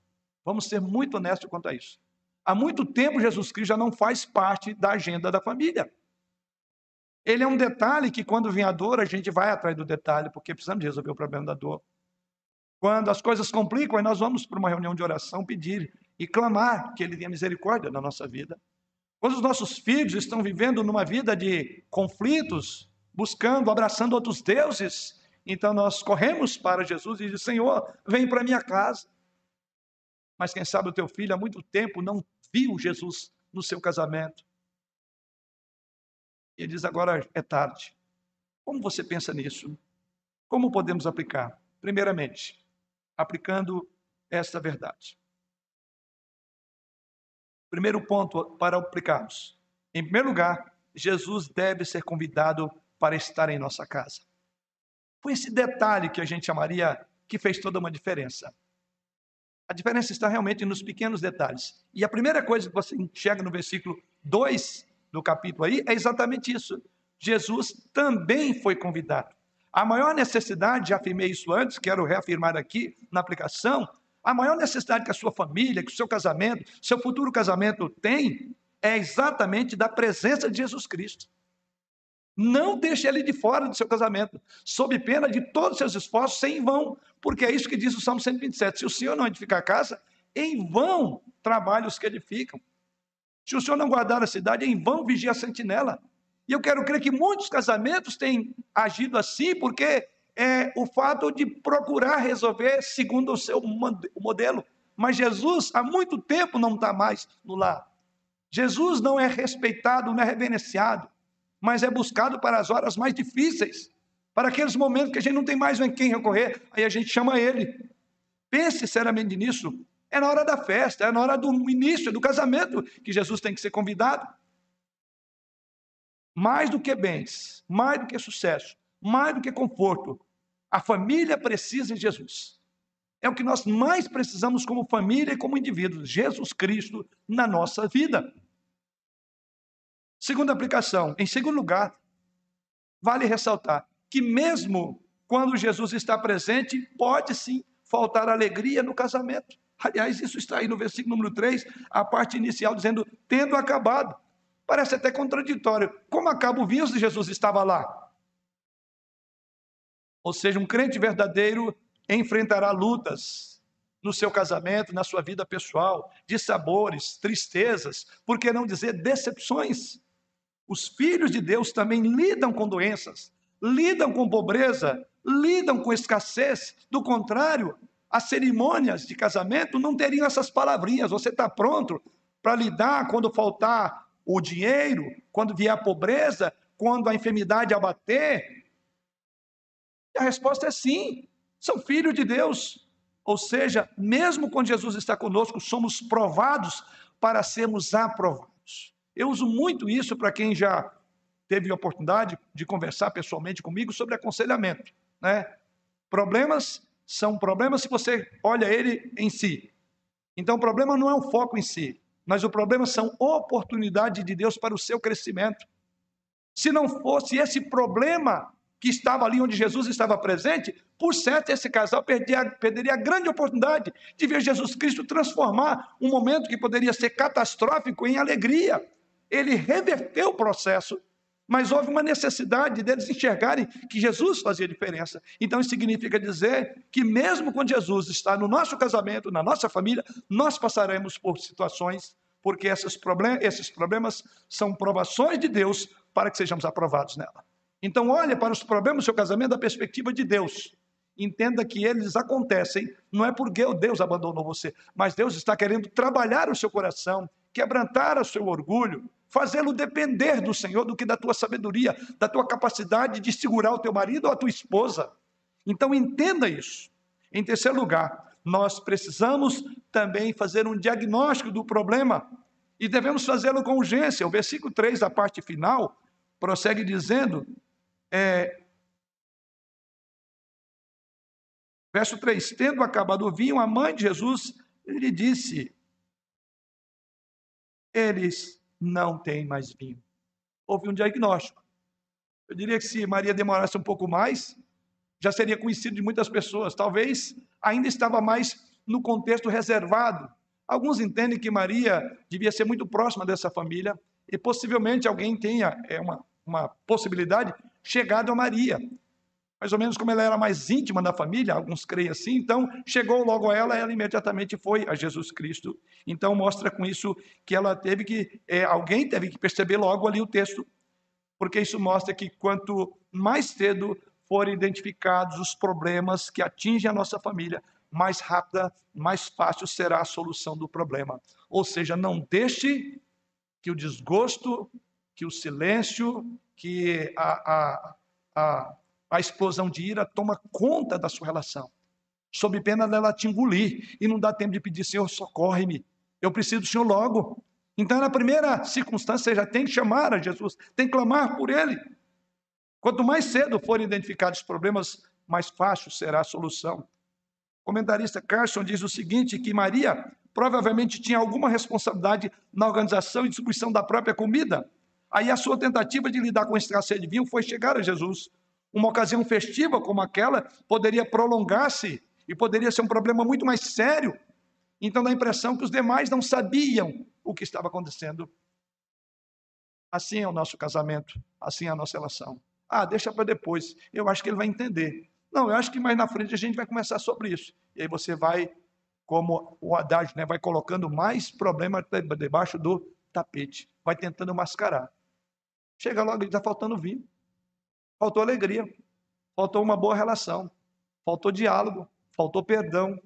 Vamos ser muito honestos quanto a isso. Há muito tempo Jesus Cristo já não faz parte da agenda da família. Ele é um detalhe que quando vem a dor, a gente vai atrás do detalhe, porque precisamos resolver o problema da dor. Quando as coisas complicam, nós vamos para uma reunião de oração pedir e clamar que Ele tenha misericórdia na nossa vida. Quando os nossos filhos estão vivendo numa vida de conflitos, buscando, abraçando outros deuses. Então nós corremos para Jesus e dizemos: Senhor, vem para minha casa. Mas quem sabe o teu filho há muito tempo não viu Jesus no seu casamento. E ele diz: agora é tarde. Como você pensa nisso? Como podemos aplicar? Primeiramente, aplicando esta verdade. Primeiro ponto para aplicarmos. Em primeiro lugar, Jesus deve ser convidado para estar em nossa casa. Foi esse detalhe que a gente chamaria que fez toda uma diferença. A diferença está realmente nos pequenos detalhes. E a primeira coisa que você enxerga no versículo 2 do capítulo aí é exatamente isso. Jesus também foi convidado. A maior necessidade, já afirmei isso antes, quero reafirmar aqui na aplicação, a maior necessidade que a sua família, que o seu casamento, seu futuro casamento tem, é exatamente da presença de Jesus Cristo. Não deixe ele de fora do seu casamento, sob pena de todos os seus esforços sem vão, porque é isso que diz o Salmo 127. Se o Senhor não edificar a casa, em vão trabalham os que edificam. Se o Senhor não guardar a cidade, em vão vigia a sentinela. E eu quero crer que muitos casamentos têm agido assim, porque é o fato de procurar resolver segundo o seu modelo. Mas Jesus, há muito tempo, não está mais no lar. Jesus não é respeitado, não é reverenciado mas é buscado para as horas mais difíceis, para aqueles momentos que a gente não tem mais em quem recorrer, aí a gente chama ele. Pense seriamente nisso. É na hora da festa, é na hora do início do casamento que Jesus tem que ser convidado. Mais do que bens, mais do que sucesso, mais do que conforto, a família precisa de Jesus. É o que nós mais precisamos como família e como indivíduos, Jesus Cristo na nossa vida. Segunda aplicação. Em segundo lugar, vale ressaltar que mesmo quando Jesus está presente, pode sim faltar alegria no casamento. Aliás, isso está aí no versículo número 3, a parte inicial dizendo, tendo acabado. Parece até contraditório. Como acaba o vinho se Jesus estava lá? Ou seja, um crente verdadeiro enfrentará lutas no seu casamento, na sua vida pessoal, de sabores, tristezas, por que não dizer decepções? Os filhos de Deus também lidam com doenças, lidam com pobreza, lidam com escassez. Do contrário, as cerimônias de casamento não teriam essas palavrinhas. Você está pronto para lidar quando faltar o dinheiro, quando vier a pobreza, quando a enfermidade abater? A resposta é sim. São filhos de Deus. Ou seja, mesmo quando Jesus está conosco, somos provados para sermos aprovados. Eu uso muito isso para quem já teve a oportunidade de conversar pessoalmente comigo sobre aconselhamento. Né? Problemas são problemas se você olha ele em si. Então, o problema não é o foco em si, mas o problema são oportunidades de Deus para o seu crescimento. Se não fosse esse problema que estava ali onde Jesus estava presente, por certo esse casal perderia, perderia a grande oportunidade de ver Jesus Cristo transformar um momento que poderia ser catastrófico em alegria ele reverteu o processo, mas houve uma necessidade deles enxergarem que Jesus fazia diferença. Então, isso significa dizer que, mesmo quando Jesus está no nosso casamento, na nossa família, nós passaremos por situações, porque esses problemas, esses problemas são provações de Deus para que sejamos aprovados nela. Então, olhe para os problemas do seu casamento da perspectiva de Deus. Entenda que eles acontecem, não é porque Deus abandonou você, mas Deus está querendo trabalhar o seu coração, quebrantar o seu orgulho, fazê-lo depender do Senhor do que da tua sabedoria, da tua capacidade de segurar o teu marido ou a tua esposa. Então entenda isso. Em terceiro lugar, nós precisamos também fazer um diagnóstico do problema e devemos fazê-lo com urgência. O versículo 3 da parte final prossegue dizendo: é, verso 3: Tendo acabado o vinho, a mãe de Jesus lhe disse: Eles não tem mais vinho. Houve um diagnóstico. Eu diria que se Maria demorasse um pouco mais, já seria conhecido de muitas pessoas. Talvez ainda estava mais no contexto reservado. Alguns entendem que Maria devia ser muito próxima dessa família e possivelmente alguém tenha é uma, uma possibilidade chegado a Maria mais ou menos como ela era mais íntima da família, alguns creem assim, então chegou logo a ela, ela imediatamente foi a Jesus Cristo. Então mostra com isso que ela teve que, é, alguém teve que perceber logo ali o texto, porque isso mostra que quanto mais cedo forem identificados os problemas que atingem a nossa família, mais rápida, mais fácil será a solução do problema. Ou seja, não deixe que o desgosto, que o silêncio, que a, a, a a explosão de ira toma conta da sua relação, sob pena dela te engolir e não dá tempo de pedir, Senhor, socorre-me, eu preciso do Senhor logo. Então, na primeira circunstância, você já tem que chamar a Jesus, tem que clamar por Ele. Quanto mais cedo forem identificados os problemas, mais fácil será a solução. O comentarista Carson diz o seguinte: que Maria provavelmente tinha alguma responsabilidade na organização e distribuição da própria comida. Aí a sua tentativa de lidar com a escassez de vinho foi chegar a Jesus. Uma ocasião festiva como aquela poderia prolongar-se e poderia ser um problema muito mais sério. Então dá a impressão que os demais não sabiam o que estava acontecendo. Assim é o nosso casamento, assim é a nossa relação. Ah, deixa para depois, eu acho que ele vai entender. Não, eu acho que mais na frente a gente vai começar sobre isso. E aí você vai, como o Haddad, né, vai colocando mais problema debaixo do tapete, vai tentando mascarar. Chega logo, está faltando vinho. Faltou alegria, faltou uma boa relação, faltou diálogo, faltou perdão.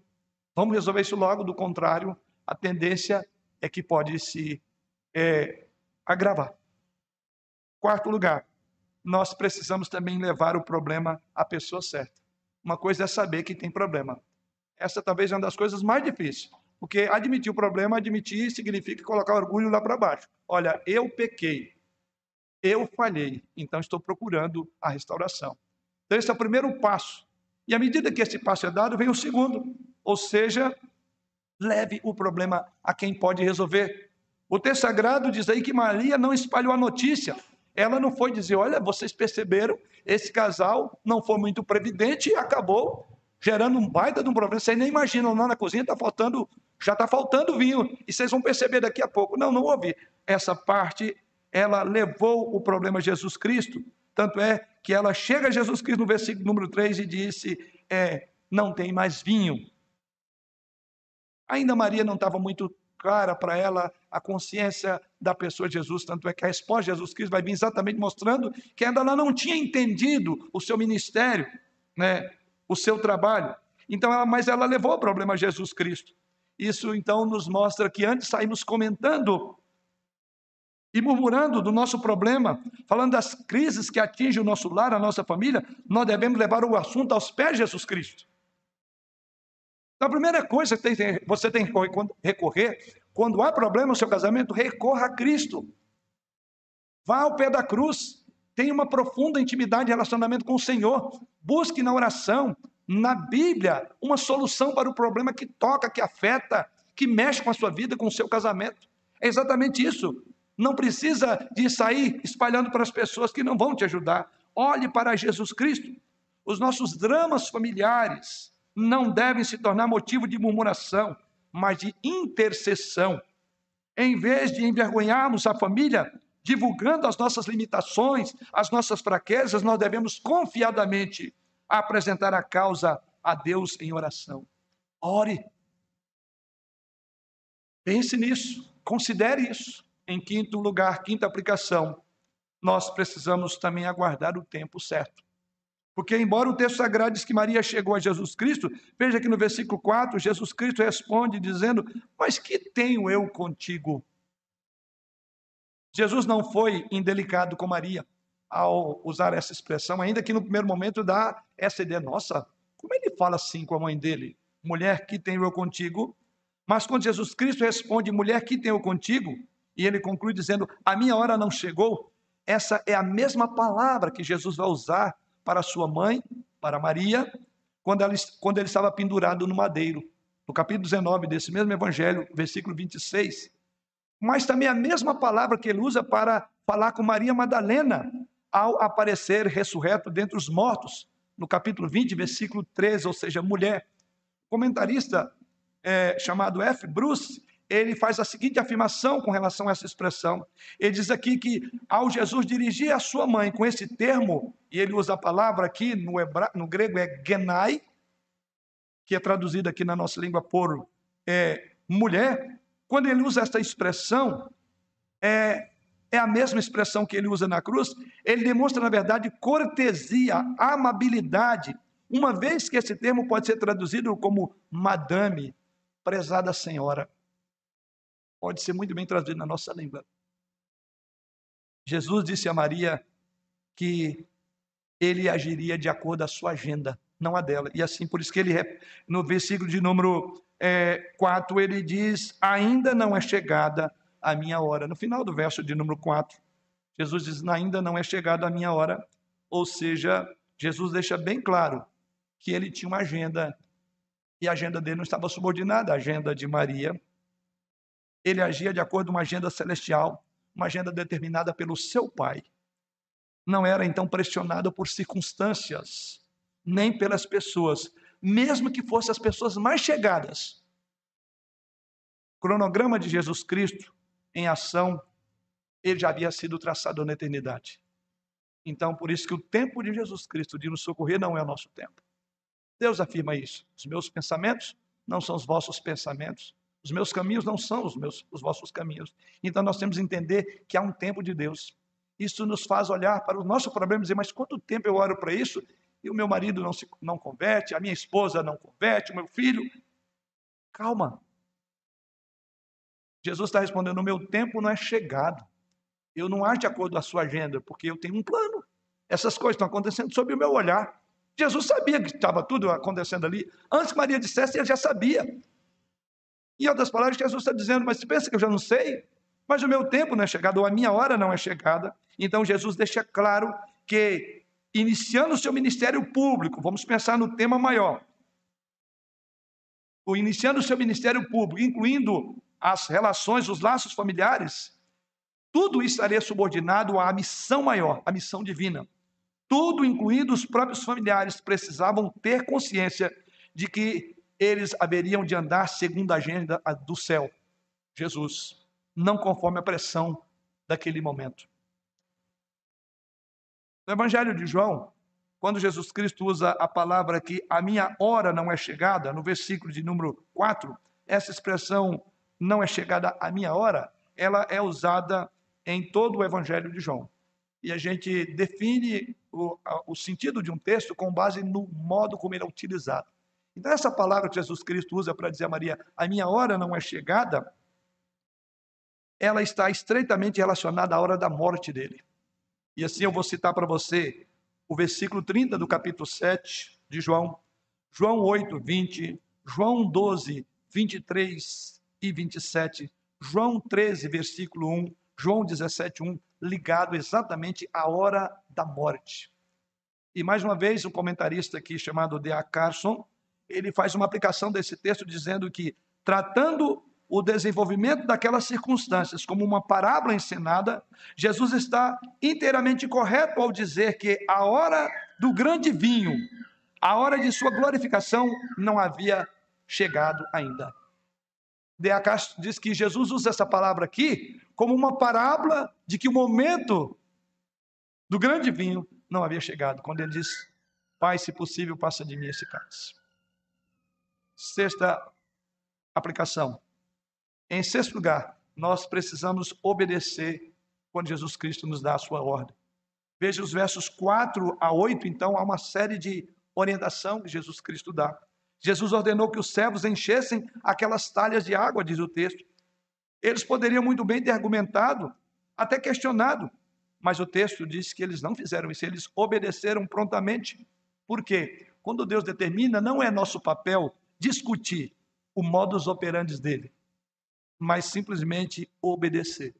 Vamos resolver isso logo, do contrário, a tendência é que pode se é, agravar. Quarto lugar, nós precisamos também levar o problema à pessoa certa. Uma coisa é saber que tem problema. Essa talvez é uma das coisas mais difíceis, porque admitir o problema, admitir significa colocar orgulho lá para baixo. Olha, eu pequei, eu falhei, então estou procurando a restauração. Então, esse é o primeiro passo. E à medida que esse passo é dado, vem o segundo. Ou seja, leve o problema a quem pode resolver. O texto sagrado diz aí que Maria não espalhou a notícia. Ela não foi dizer: olha, vocês perceberam, esse casal não foi muito previdente e acabou gerando um baita de um problema. Vocês nem imaginam, lá na cozinha está faltando, já está faltando vinho, e vocês vão perceber daqui a pouco. Não, não houve essa parte ela levou o problema a Jesus Cristo. Tanto é que ela chega a Jesus Cristo no versículo número 3 e disse: é, não tem mais vinho. Ainda Maria não estava muito clara para ela a consciência da pessoa de Jesus, tanto é que a resposta de Jesus Cristo vai vir exatamente mostrando que ainda ela não tinha entendido o seu ministério, né, o seu trabalho. Então, ela, mas ela levou o problema a Jesus Cristo. Isso então nos mostra que antes saímos comentando e murmurando do nosso problema, falando das crises que atingem o nosso lar, a nossa família, nós devemos levar o assunto aos pés de Jesus Cristo. Então, a primeira coisa que você tem que recorrer, quando há problema no seu casamento, recorra a Cristo. Vá ao pé da cruz, tenha uma profunda intimidade e relacionamento com o Senhor. Busque na oração, na Bíblia, uma solução para o problema que toca, que afeta, que mexe com a sua vida, com o seu casamento. É exatamente isso. Não precisa de sair espalhando para as pessoas que não vão te ajudar. Olhe para Jesus Cristo. Os nossos dramas familiares não devem se tornar motivo de murmuração, mas de intercessão. Em vez de envergonharmos a família, divulgando as nossas limitações, as nossas fraquezas, nós devemos confiadamente apresentar a causa a Deus em oração. Ore. Pense nisso, considere isso. Em quinto lugar, quinta aplicação, nós precisamos também aguardar o tempo certo. Porque, embora o texto sagrado diz que Maria chegou a Jesus Cristo, veja que no versículo 4, Jesus Cristo responde dizendo: Mas que tenho eu contigo? Jesus não foi indelicado com Maria ao usar essa expressão, ainda que no primeiro momento dá essa ideia: nossa, como ele fala assim com a mãe dele? Mulher, que tenho eu contigo? Mas quando Jesus Cristo responde: Mulher, que tenho eu contigo? E ele conclui dizendo: A minha hora não chegou. Essa é a mesma palavra que Jesus vai usar para sua mãe, para Maria, quando, ela, quando ele estava pendurado no madeiro. No capítulo 19 desse mesmo evangelho, versículo 26. Mas também a mesma palavra que ele usa para falar com Maria Madalena, ao aparecer ressurreto dentre os mortos, no capítulo 20, versículo 13, ou seja, mulher. O comentarista é, chamado F. Bruce, ele faz a seguinte afirmação com relação a essa expressão. Ele diz aqui que ao Jesus dirigir a sua mãe com esse termo, e ele usa a palavra aqui no, hebra... no grego é genai, que é traduzida aqui na nossa língua por é, mulher, quando ele usa essa expressão, é, é a mesma expressão que ele usa na cruz, ele demonstra, na verdade, cortesia, amabilidade, uma vez que esse termo pode ser traduzido como madame, prezada senhora pode ser muito bem traduzido na nossa língua. Jesus disse a Maria que ele agiria de acordo a sua agenda, não a dela. E assim, por isso que ele, no versículo de número é, 4, ele diz: Ainda não é chegada a minha hora. No final do verso de número 4, Jesus diz: Ainda não é chegada a minha hora. Ou seja, Jesus deixa bem claro que ele tinha uma agenda e a agenda dele não estava subordinada à agenda de Maria, ele agia de acordo com uma agenda celestial, uma agenda determinada pelo seu Pai. Não era então pressionado por circunstâncias, nem pelas pessoas, mesmo que fossem as pessoas mais chegadas. O cronograma de Jesus Cristo em ação, ele já havia sido traçado na eternidade. Então, por isso que o tempo de Jesus Cristo de nos socorrer não é o nosso tempo. Deus afirma isso. Os meus pensamentos não são os vossos pensamentos. Os meus caminhos não são os, meus, os vossos caminhos. Então nós temos que entender que há um tempo de Deus. Isso nos faz olhar para o nosso problema e dizer, mas quanto tempo eu oro para isso e o meu marido não se não converte, a minha esposa não converte, o meu filho. Calma. Jesus está respondendo: o meu tempo não é chegado. Eu não acho de acordo com a sua agenda, porque eu tenho um plano. Essas coisas estão acontecendo sob o meu olhar. Jesus sabia que estava tudo acontecendo ali. Antes que Maria dissesse, ele já sabia. Em outras palavras, Jesus está dizendo: Mas você pensa que eu já não sei? Mas o meu tempo não é chegado, ou a minha hora não é chegada. Então Jesus deixa claro que, iniciando o seu ministério público, vamos pensar no tema maior. O iniciando o seu ministério público, incluindo as relações, os laços familiares, tudo estaria subordinado à missão maior, à missão divina. Tudo, incluindo os próprios familiares, precisavam ter consciência de que eles haveriam de andar segundo a agenda do céu, Jesus, não conforme a pressão daquele momento. No Evangelho de João, quando Jesus Cristo usa a palavra aqui, a minha hora não é chegada, no versículo de número 4, essa expressão não é chegada a minha hora, ela é usada em todo o Evangelho de João. E a gente define o, o sentido de um texto com base no modo como ele é utilizado. Então, essa palavra que Jesus Cristo usa para dizer a Maria, a minha hora não é chegada, ela está estreitamente relacionada à hora da morte dele. E assim eu vou citar para você o versículo 30 do capítulo 7 de João, João 8, 20, João 12, 23 e 27, João 13, versículo 1, João 17, 1, ligado exatamente à hora da morte. E mais uma vez, um comentarista aqui chamado D.A. Carson, ele faz uma aplicação desse texto dizendo que, tratando o desenvolvimento daquelas circunstâncias como uma parábola ensinada, Jesus está inteiramente correto ao dizer que a hora do grande vinho, a hora de sua glorificação, não havia chegado ainda. D.A. diz que Jesus usa essa palavra aqui como uma parábola de que o momento do grande vinho não havia chegado, quando ele diz: Pai, se possível, passa de mim esse cálice. Sexta aplicação. Em sexto lugar, nós precisamos obedecer quando Jesus Cristo nos dá a sua ordem. Veja os versos 4 a 8, então, há uma série de orientação que Jesus Cristo dá. Jesus ordenou que os servos enchessem aquelas talhas de água, diz o texto. Eles poderiam muito bem ter argumentado, até questionado, mas o texto diz que eles não fizeram isso, eles obedeceram prontamente. Por quê? Quando Deus determina, não é nosso papel discutir o modus operandi dele mas simplesmente obedecer.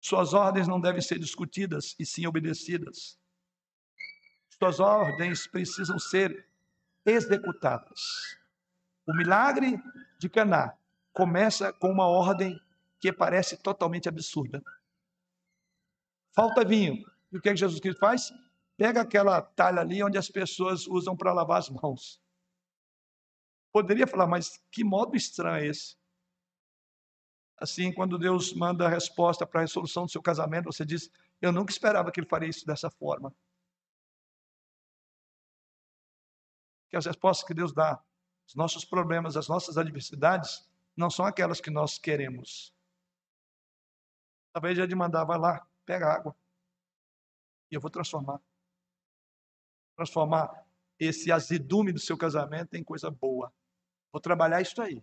Suas ordens não devem ser discutidas e sim obedecidas. Suas ordens precisam ser executadas. O milagre de Caná começa com uma ordem que parece totalmente absurda. Falta vinho. E o que, é que Jesus Cristo faz? Pega aquela talha ali onde as pessoas usam para lavar as mãos. Poderia falar, mas que modo estranho é esse? Assim, quando Deus manda a resposta para a resolução do seu casamento, você diz: Eu nunca esperava que ele faria isso dessa forma. Que as respostas que Deus dá, os nossos problemas, as nossas adversidades, não são aquelas que nós queremos. Talvez ele mandar, vai lá, pega água. E eu vou transformar. Transformar esse azedume do seu casamento em coisa boa. Vou trabalhar isso aí.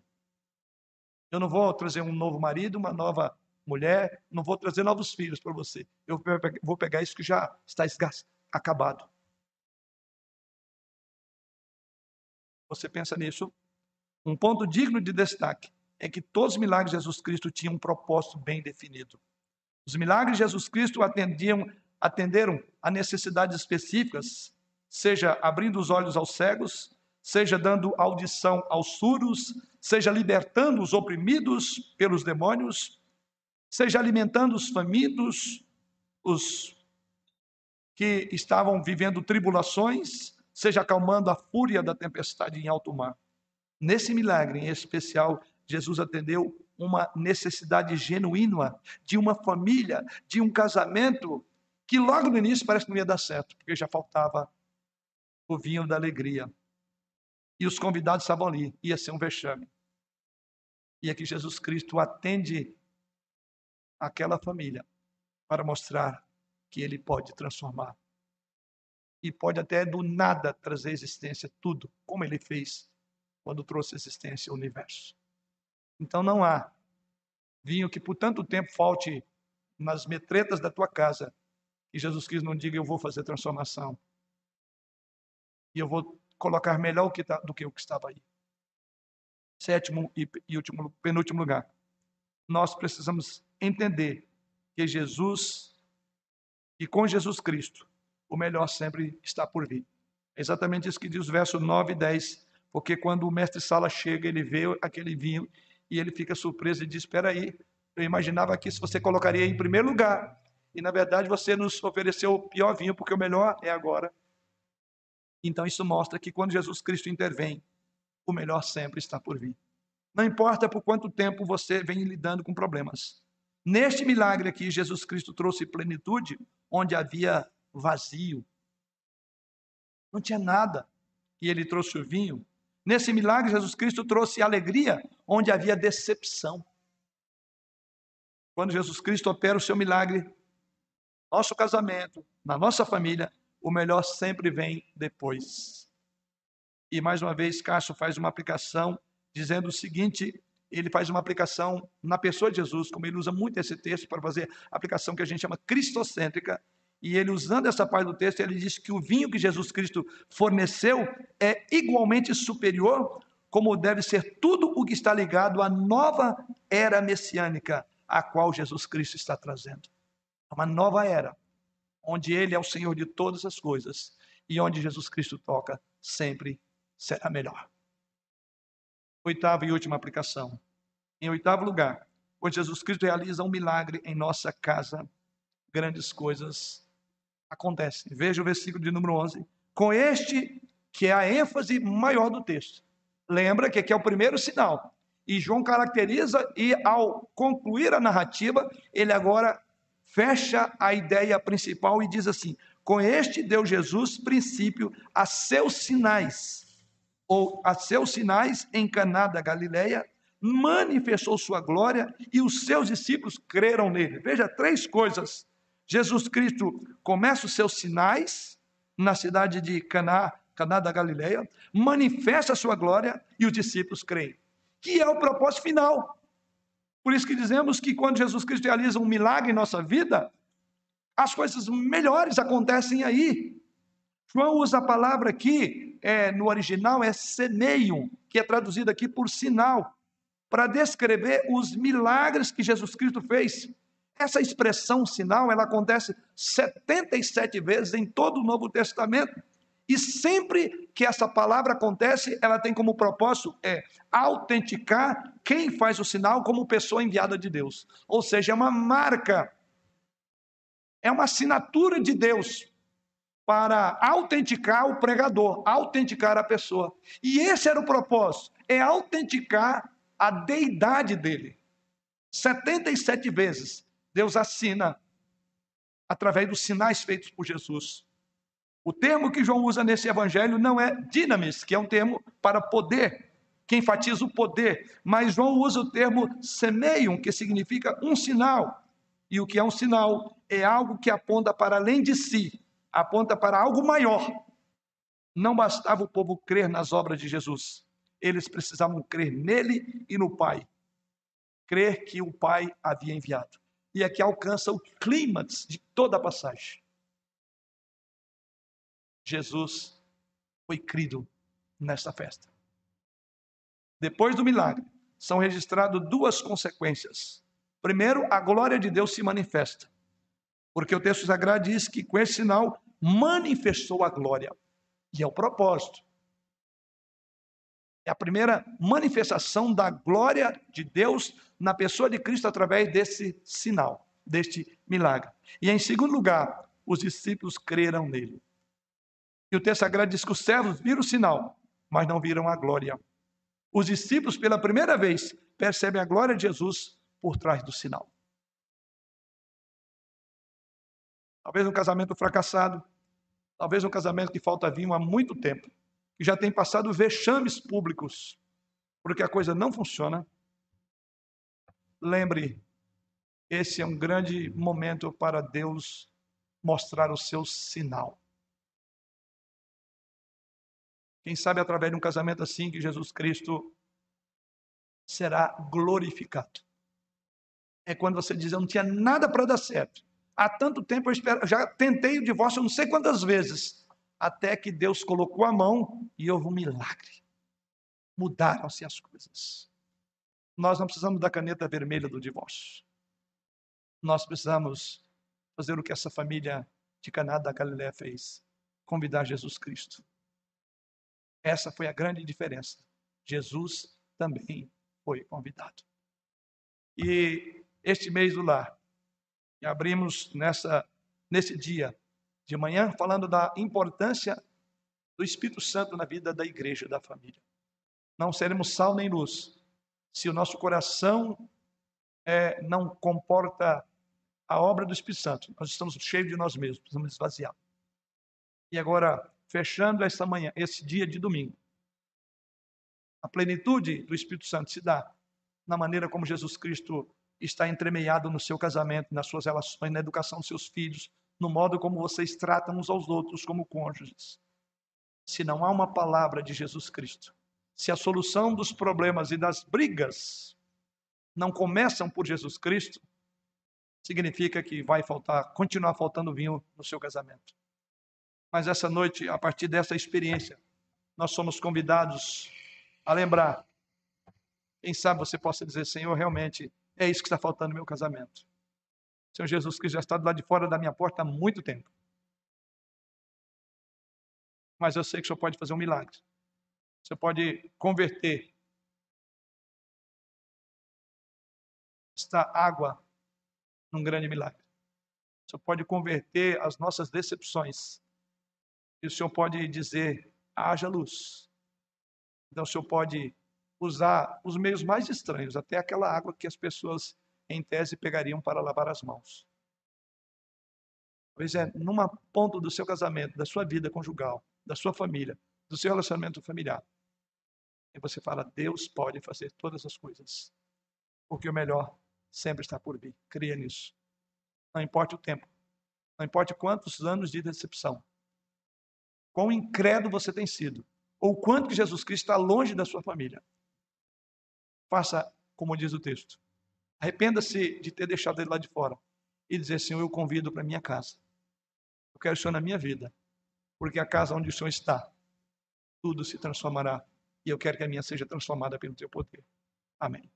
Eu não vou trazer um novo marido, uma nova mulher, não vou trazer novos filhos para você. Eu vou pegar isso que já está acabado. Você pensa nisso? Um ponto digno de destaque é que todos os milagres de Jesus Cristo tinham um propósito bem definido. Os milagres de Jesus Cristo atendiam, atenderam a necessidades específicas, seja abrindo os olhos aos cegos, seja dando audição aos surdos, seja libertando os oprimidos pelos demônios, seja alimentando os famintos, os que estavam vivendo tribulações, seja acalmando a fúria da tempestade em alto mar. Nesse milagre em especial, Jesus atendeu uma necessidade genuína de uma família, de um casamento que logo no início parece que não ia dar certo, porque já faltava o vinho da alegria e os convidados estavam ali. Ia ser um vexame. E aqui Jesus Cristo atende aquela família para mostrar que ele pode transformar. E pode até do nada trazer existência tudo, como ele fez quando trouxe existência ao universo. Então não há vinho que por tanto tempo falte nas metretas da tua casa e Jesus Cristo não diga eu vou fazer transformação. E eu vou colocar melhor tá, do que o que estava aí. Sétimo e último, penúltimo lugar. Nós precisamos entender que Jesus e com Jesus Cristo, o melhor sempre está por vir. É exatamente isso que diz os versos 9 e 10. Porque quando o mestre Sala chega, ele vê aquele vinho e ele fica surpreso e diz: Espera aí, eu imaginava que se você colocaria em primeiro lugar. E na verdade você nos ofereceu o pior vinho, porque o melhor é agora. Então isso mostra que quando Jesus Cristo intervém, o melhor sempre está por vir. Não importa por quanto tempo você vem lidando com problemas. Neste milagre aqui, Jesus Cristo trouxe plenitude onde havia vazio. Não tinha nada. E ele trouxe o vinho. Nesse milagre, Jesus Cristo trouxe alegria onde havia decepção. Quando Jesus Cristo opera o seu milagre, nosso casamento, na nossa família, o melhor sempre vem depois. E mais uma vez, Cássio faz uma aplicação dizendo o seguinte: ele faz uma aplicação na pessoa de Jesus, como ele usa muito esse texto para fazer aplicação que a gente chama cristocêntrica. E ele, usando essa parte do texto, ele diz que o vinho que Jesus Cristo forneceu é igualmente superior, como deve ser tudo o que está ligado à nova era messiânica, a qual Jesus Cristo está trazendo. Uma nova era, onde Ele é o Senhor de todas as coisas e onde Jesus Cristo toca, sempre será melhor. Oitava e última aplicação. Em oitavo lugar, quando Jesus Cristo realiza um milagre em nossa casa, grandes coisas acontecem. Veja o versículo de número 11. Com este, que é a ênfase maior do texto. Lembra que aqui é o primeiro sinal. E João caracteriza, e ao concluir a narrativa, ele agora fecha a ideia principal e diz assim: Com este deu Jesus princípio a seus sinais, ou a seus sinais em Caná da Galileia, manifestou sua glória e os seus discípulos creram nele. Veja três coisas. Jesus Cristo começa os seus sinais na cidade de Caná, Caná da Galileia, manifesta a sua glória e os discípulos creem. Que é o propósito final. Por isso que dizemos que quando Jesus Cristo realiza um milagre em nossa vida, as coisas melhores acontecem aí. João usa a palavra aqui, é, no original é semeium, que é traduzida aqui por sinal, para descrever os milagres que Jesus Cristo fez. Essa expressão sinal, ela acontece 77 vezes em todo o Novo Testamento. E sempre que essa palavra acontece, ela tem como propósito é autenticar quem faz o sinal como pessoa enviada de Deus. Ou seja, é uma marca, é uma assinatura de Deus para autenticar o pregador, autenticar a pessoa. E esse era o propósito, é autenticar a deidade dele. 77 vezes Deus assina através dos sinais feitos por Jesus. O termo que João usa nesse evangelho não é dinamis, que é um termo para poder, que enfatiza o poder, mas João usa o termo semeium, que significa um sinal. E o que é um sinal é algo que aponta para além de si, aponta para algo maior. Não bastava o povo crer nas obras de Jesus, eles precisavam crer nele e no Pai. Crer que o Pai havia enviado. E aqui alcança o clímax de toda a passagem. Jesus foi crido nesta festa. Depois do milagre, são registradas duas consequências. Primeiro, a glória de Deus se manifesta, porque o texto sagrado diz que com esse sinal manifestou a glória, e é o propósito. É a primeira manifestação da glória de Deus na pessoa de Cristo através desse sinal, deste milagre. E em segundo lugar, os discípulos creram nele. E o texto sagrado diz que os servos viram o sinal, mas não viram a glória. Os discípulos, pela primeira vez, percebem a glória de Jesus por trás do sinal. Talvez um casamento fracassado, talvez um casamento que falta vinho há muito tempo, que já tem passado vexames públicos, porque a coisa não funciona. Lembre, esse é um grande momento para Deus mostrar o seu sinal. Quem sabe através de um casamento assim que Jesus Cristo será glorificado. É quando você diz, eu não tinha nada para dar certo. Há tanto tempo eu espero, já tentei o divórcio eu não sei quantas vezes, até que Deus colocou a mão e houve um milagre. Mudaram-se as coisas. Nós não precisamos da caneta vermelha do divórcio. Nós precisamos fazer o que essa família de Caná da Galiléia fez, convidar Jesus Cristo essa foi a grande diferença. Jesus também foi convidado. E este mês do lar, abrimos nessa, nesse dia de manhã falando da importância do Espírito Santo na vida da igreja, da família. Não seremos sal nem luz se o nosso coração é, não comporta a obra do Espírito Santo. Nós estamos cheios de nós mesmos, precisamos esvaziar. E agora, fechando esta manhã, esse dia de domingo. A plenitude do Espírito Santo se dá na maneira como Jesus Cristo está entremeado no seu casamento, nas suas relações, na educação dos seus filhos, no modo como vocês tratam uns aos outros como cônjuges. Se não há uma palavra de Jesus Cristo, se a solução dos problemas e das brigas não começam por Jesus Cristo, significa que vai faltar, continuar faltando vinho no seu casamento. Mas essa noite, a partir dessa experiência, nós somos convidados a lembrar. Quem sabe você possa dizer, Senhor, realmente é isso que está faltando no meu casamento. Senhor Jesus Cristo já está do lado de fora da minha porta há muito tempo. Mas eu sei que o Senhor pode fazer um milagre. Você pode converter esta água num grande milagre. Senhor pode converter as nossas decepções. E o Senhor pode dizer: haja luz. Então o Senhor pode usar os meios mais estranhos, até aquela água que as pessoas, em tese, pegariam para lavar as mãos. Pois é, numa ponta do seu casamento, da sua vida conjugal, da sua família, do seu relacionamento familiar. E você fala: Deus pode fazer todas as coisas, porque o melhor sempre está por vir. Cria nisso. Não importa o tempo, não importa quantos anos de decepção, quão incrédulo você tem sido, ou quanto que Jesus Cristo está longe da sua família. Faça como diz o texto. Arrependa-se de ter deixado ele lá de fora e dizer: Senhor, eu convido para minha casa. Eu quero o Senhor na minha vida, porque a casa onde o Senhor está, tudo se transformará e eu quero que a minha seja transformada pelo teu poder. Amém.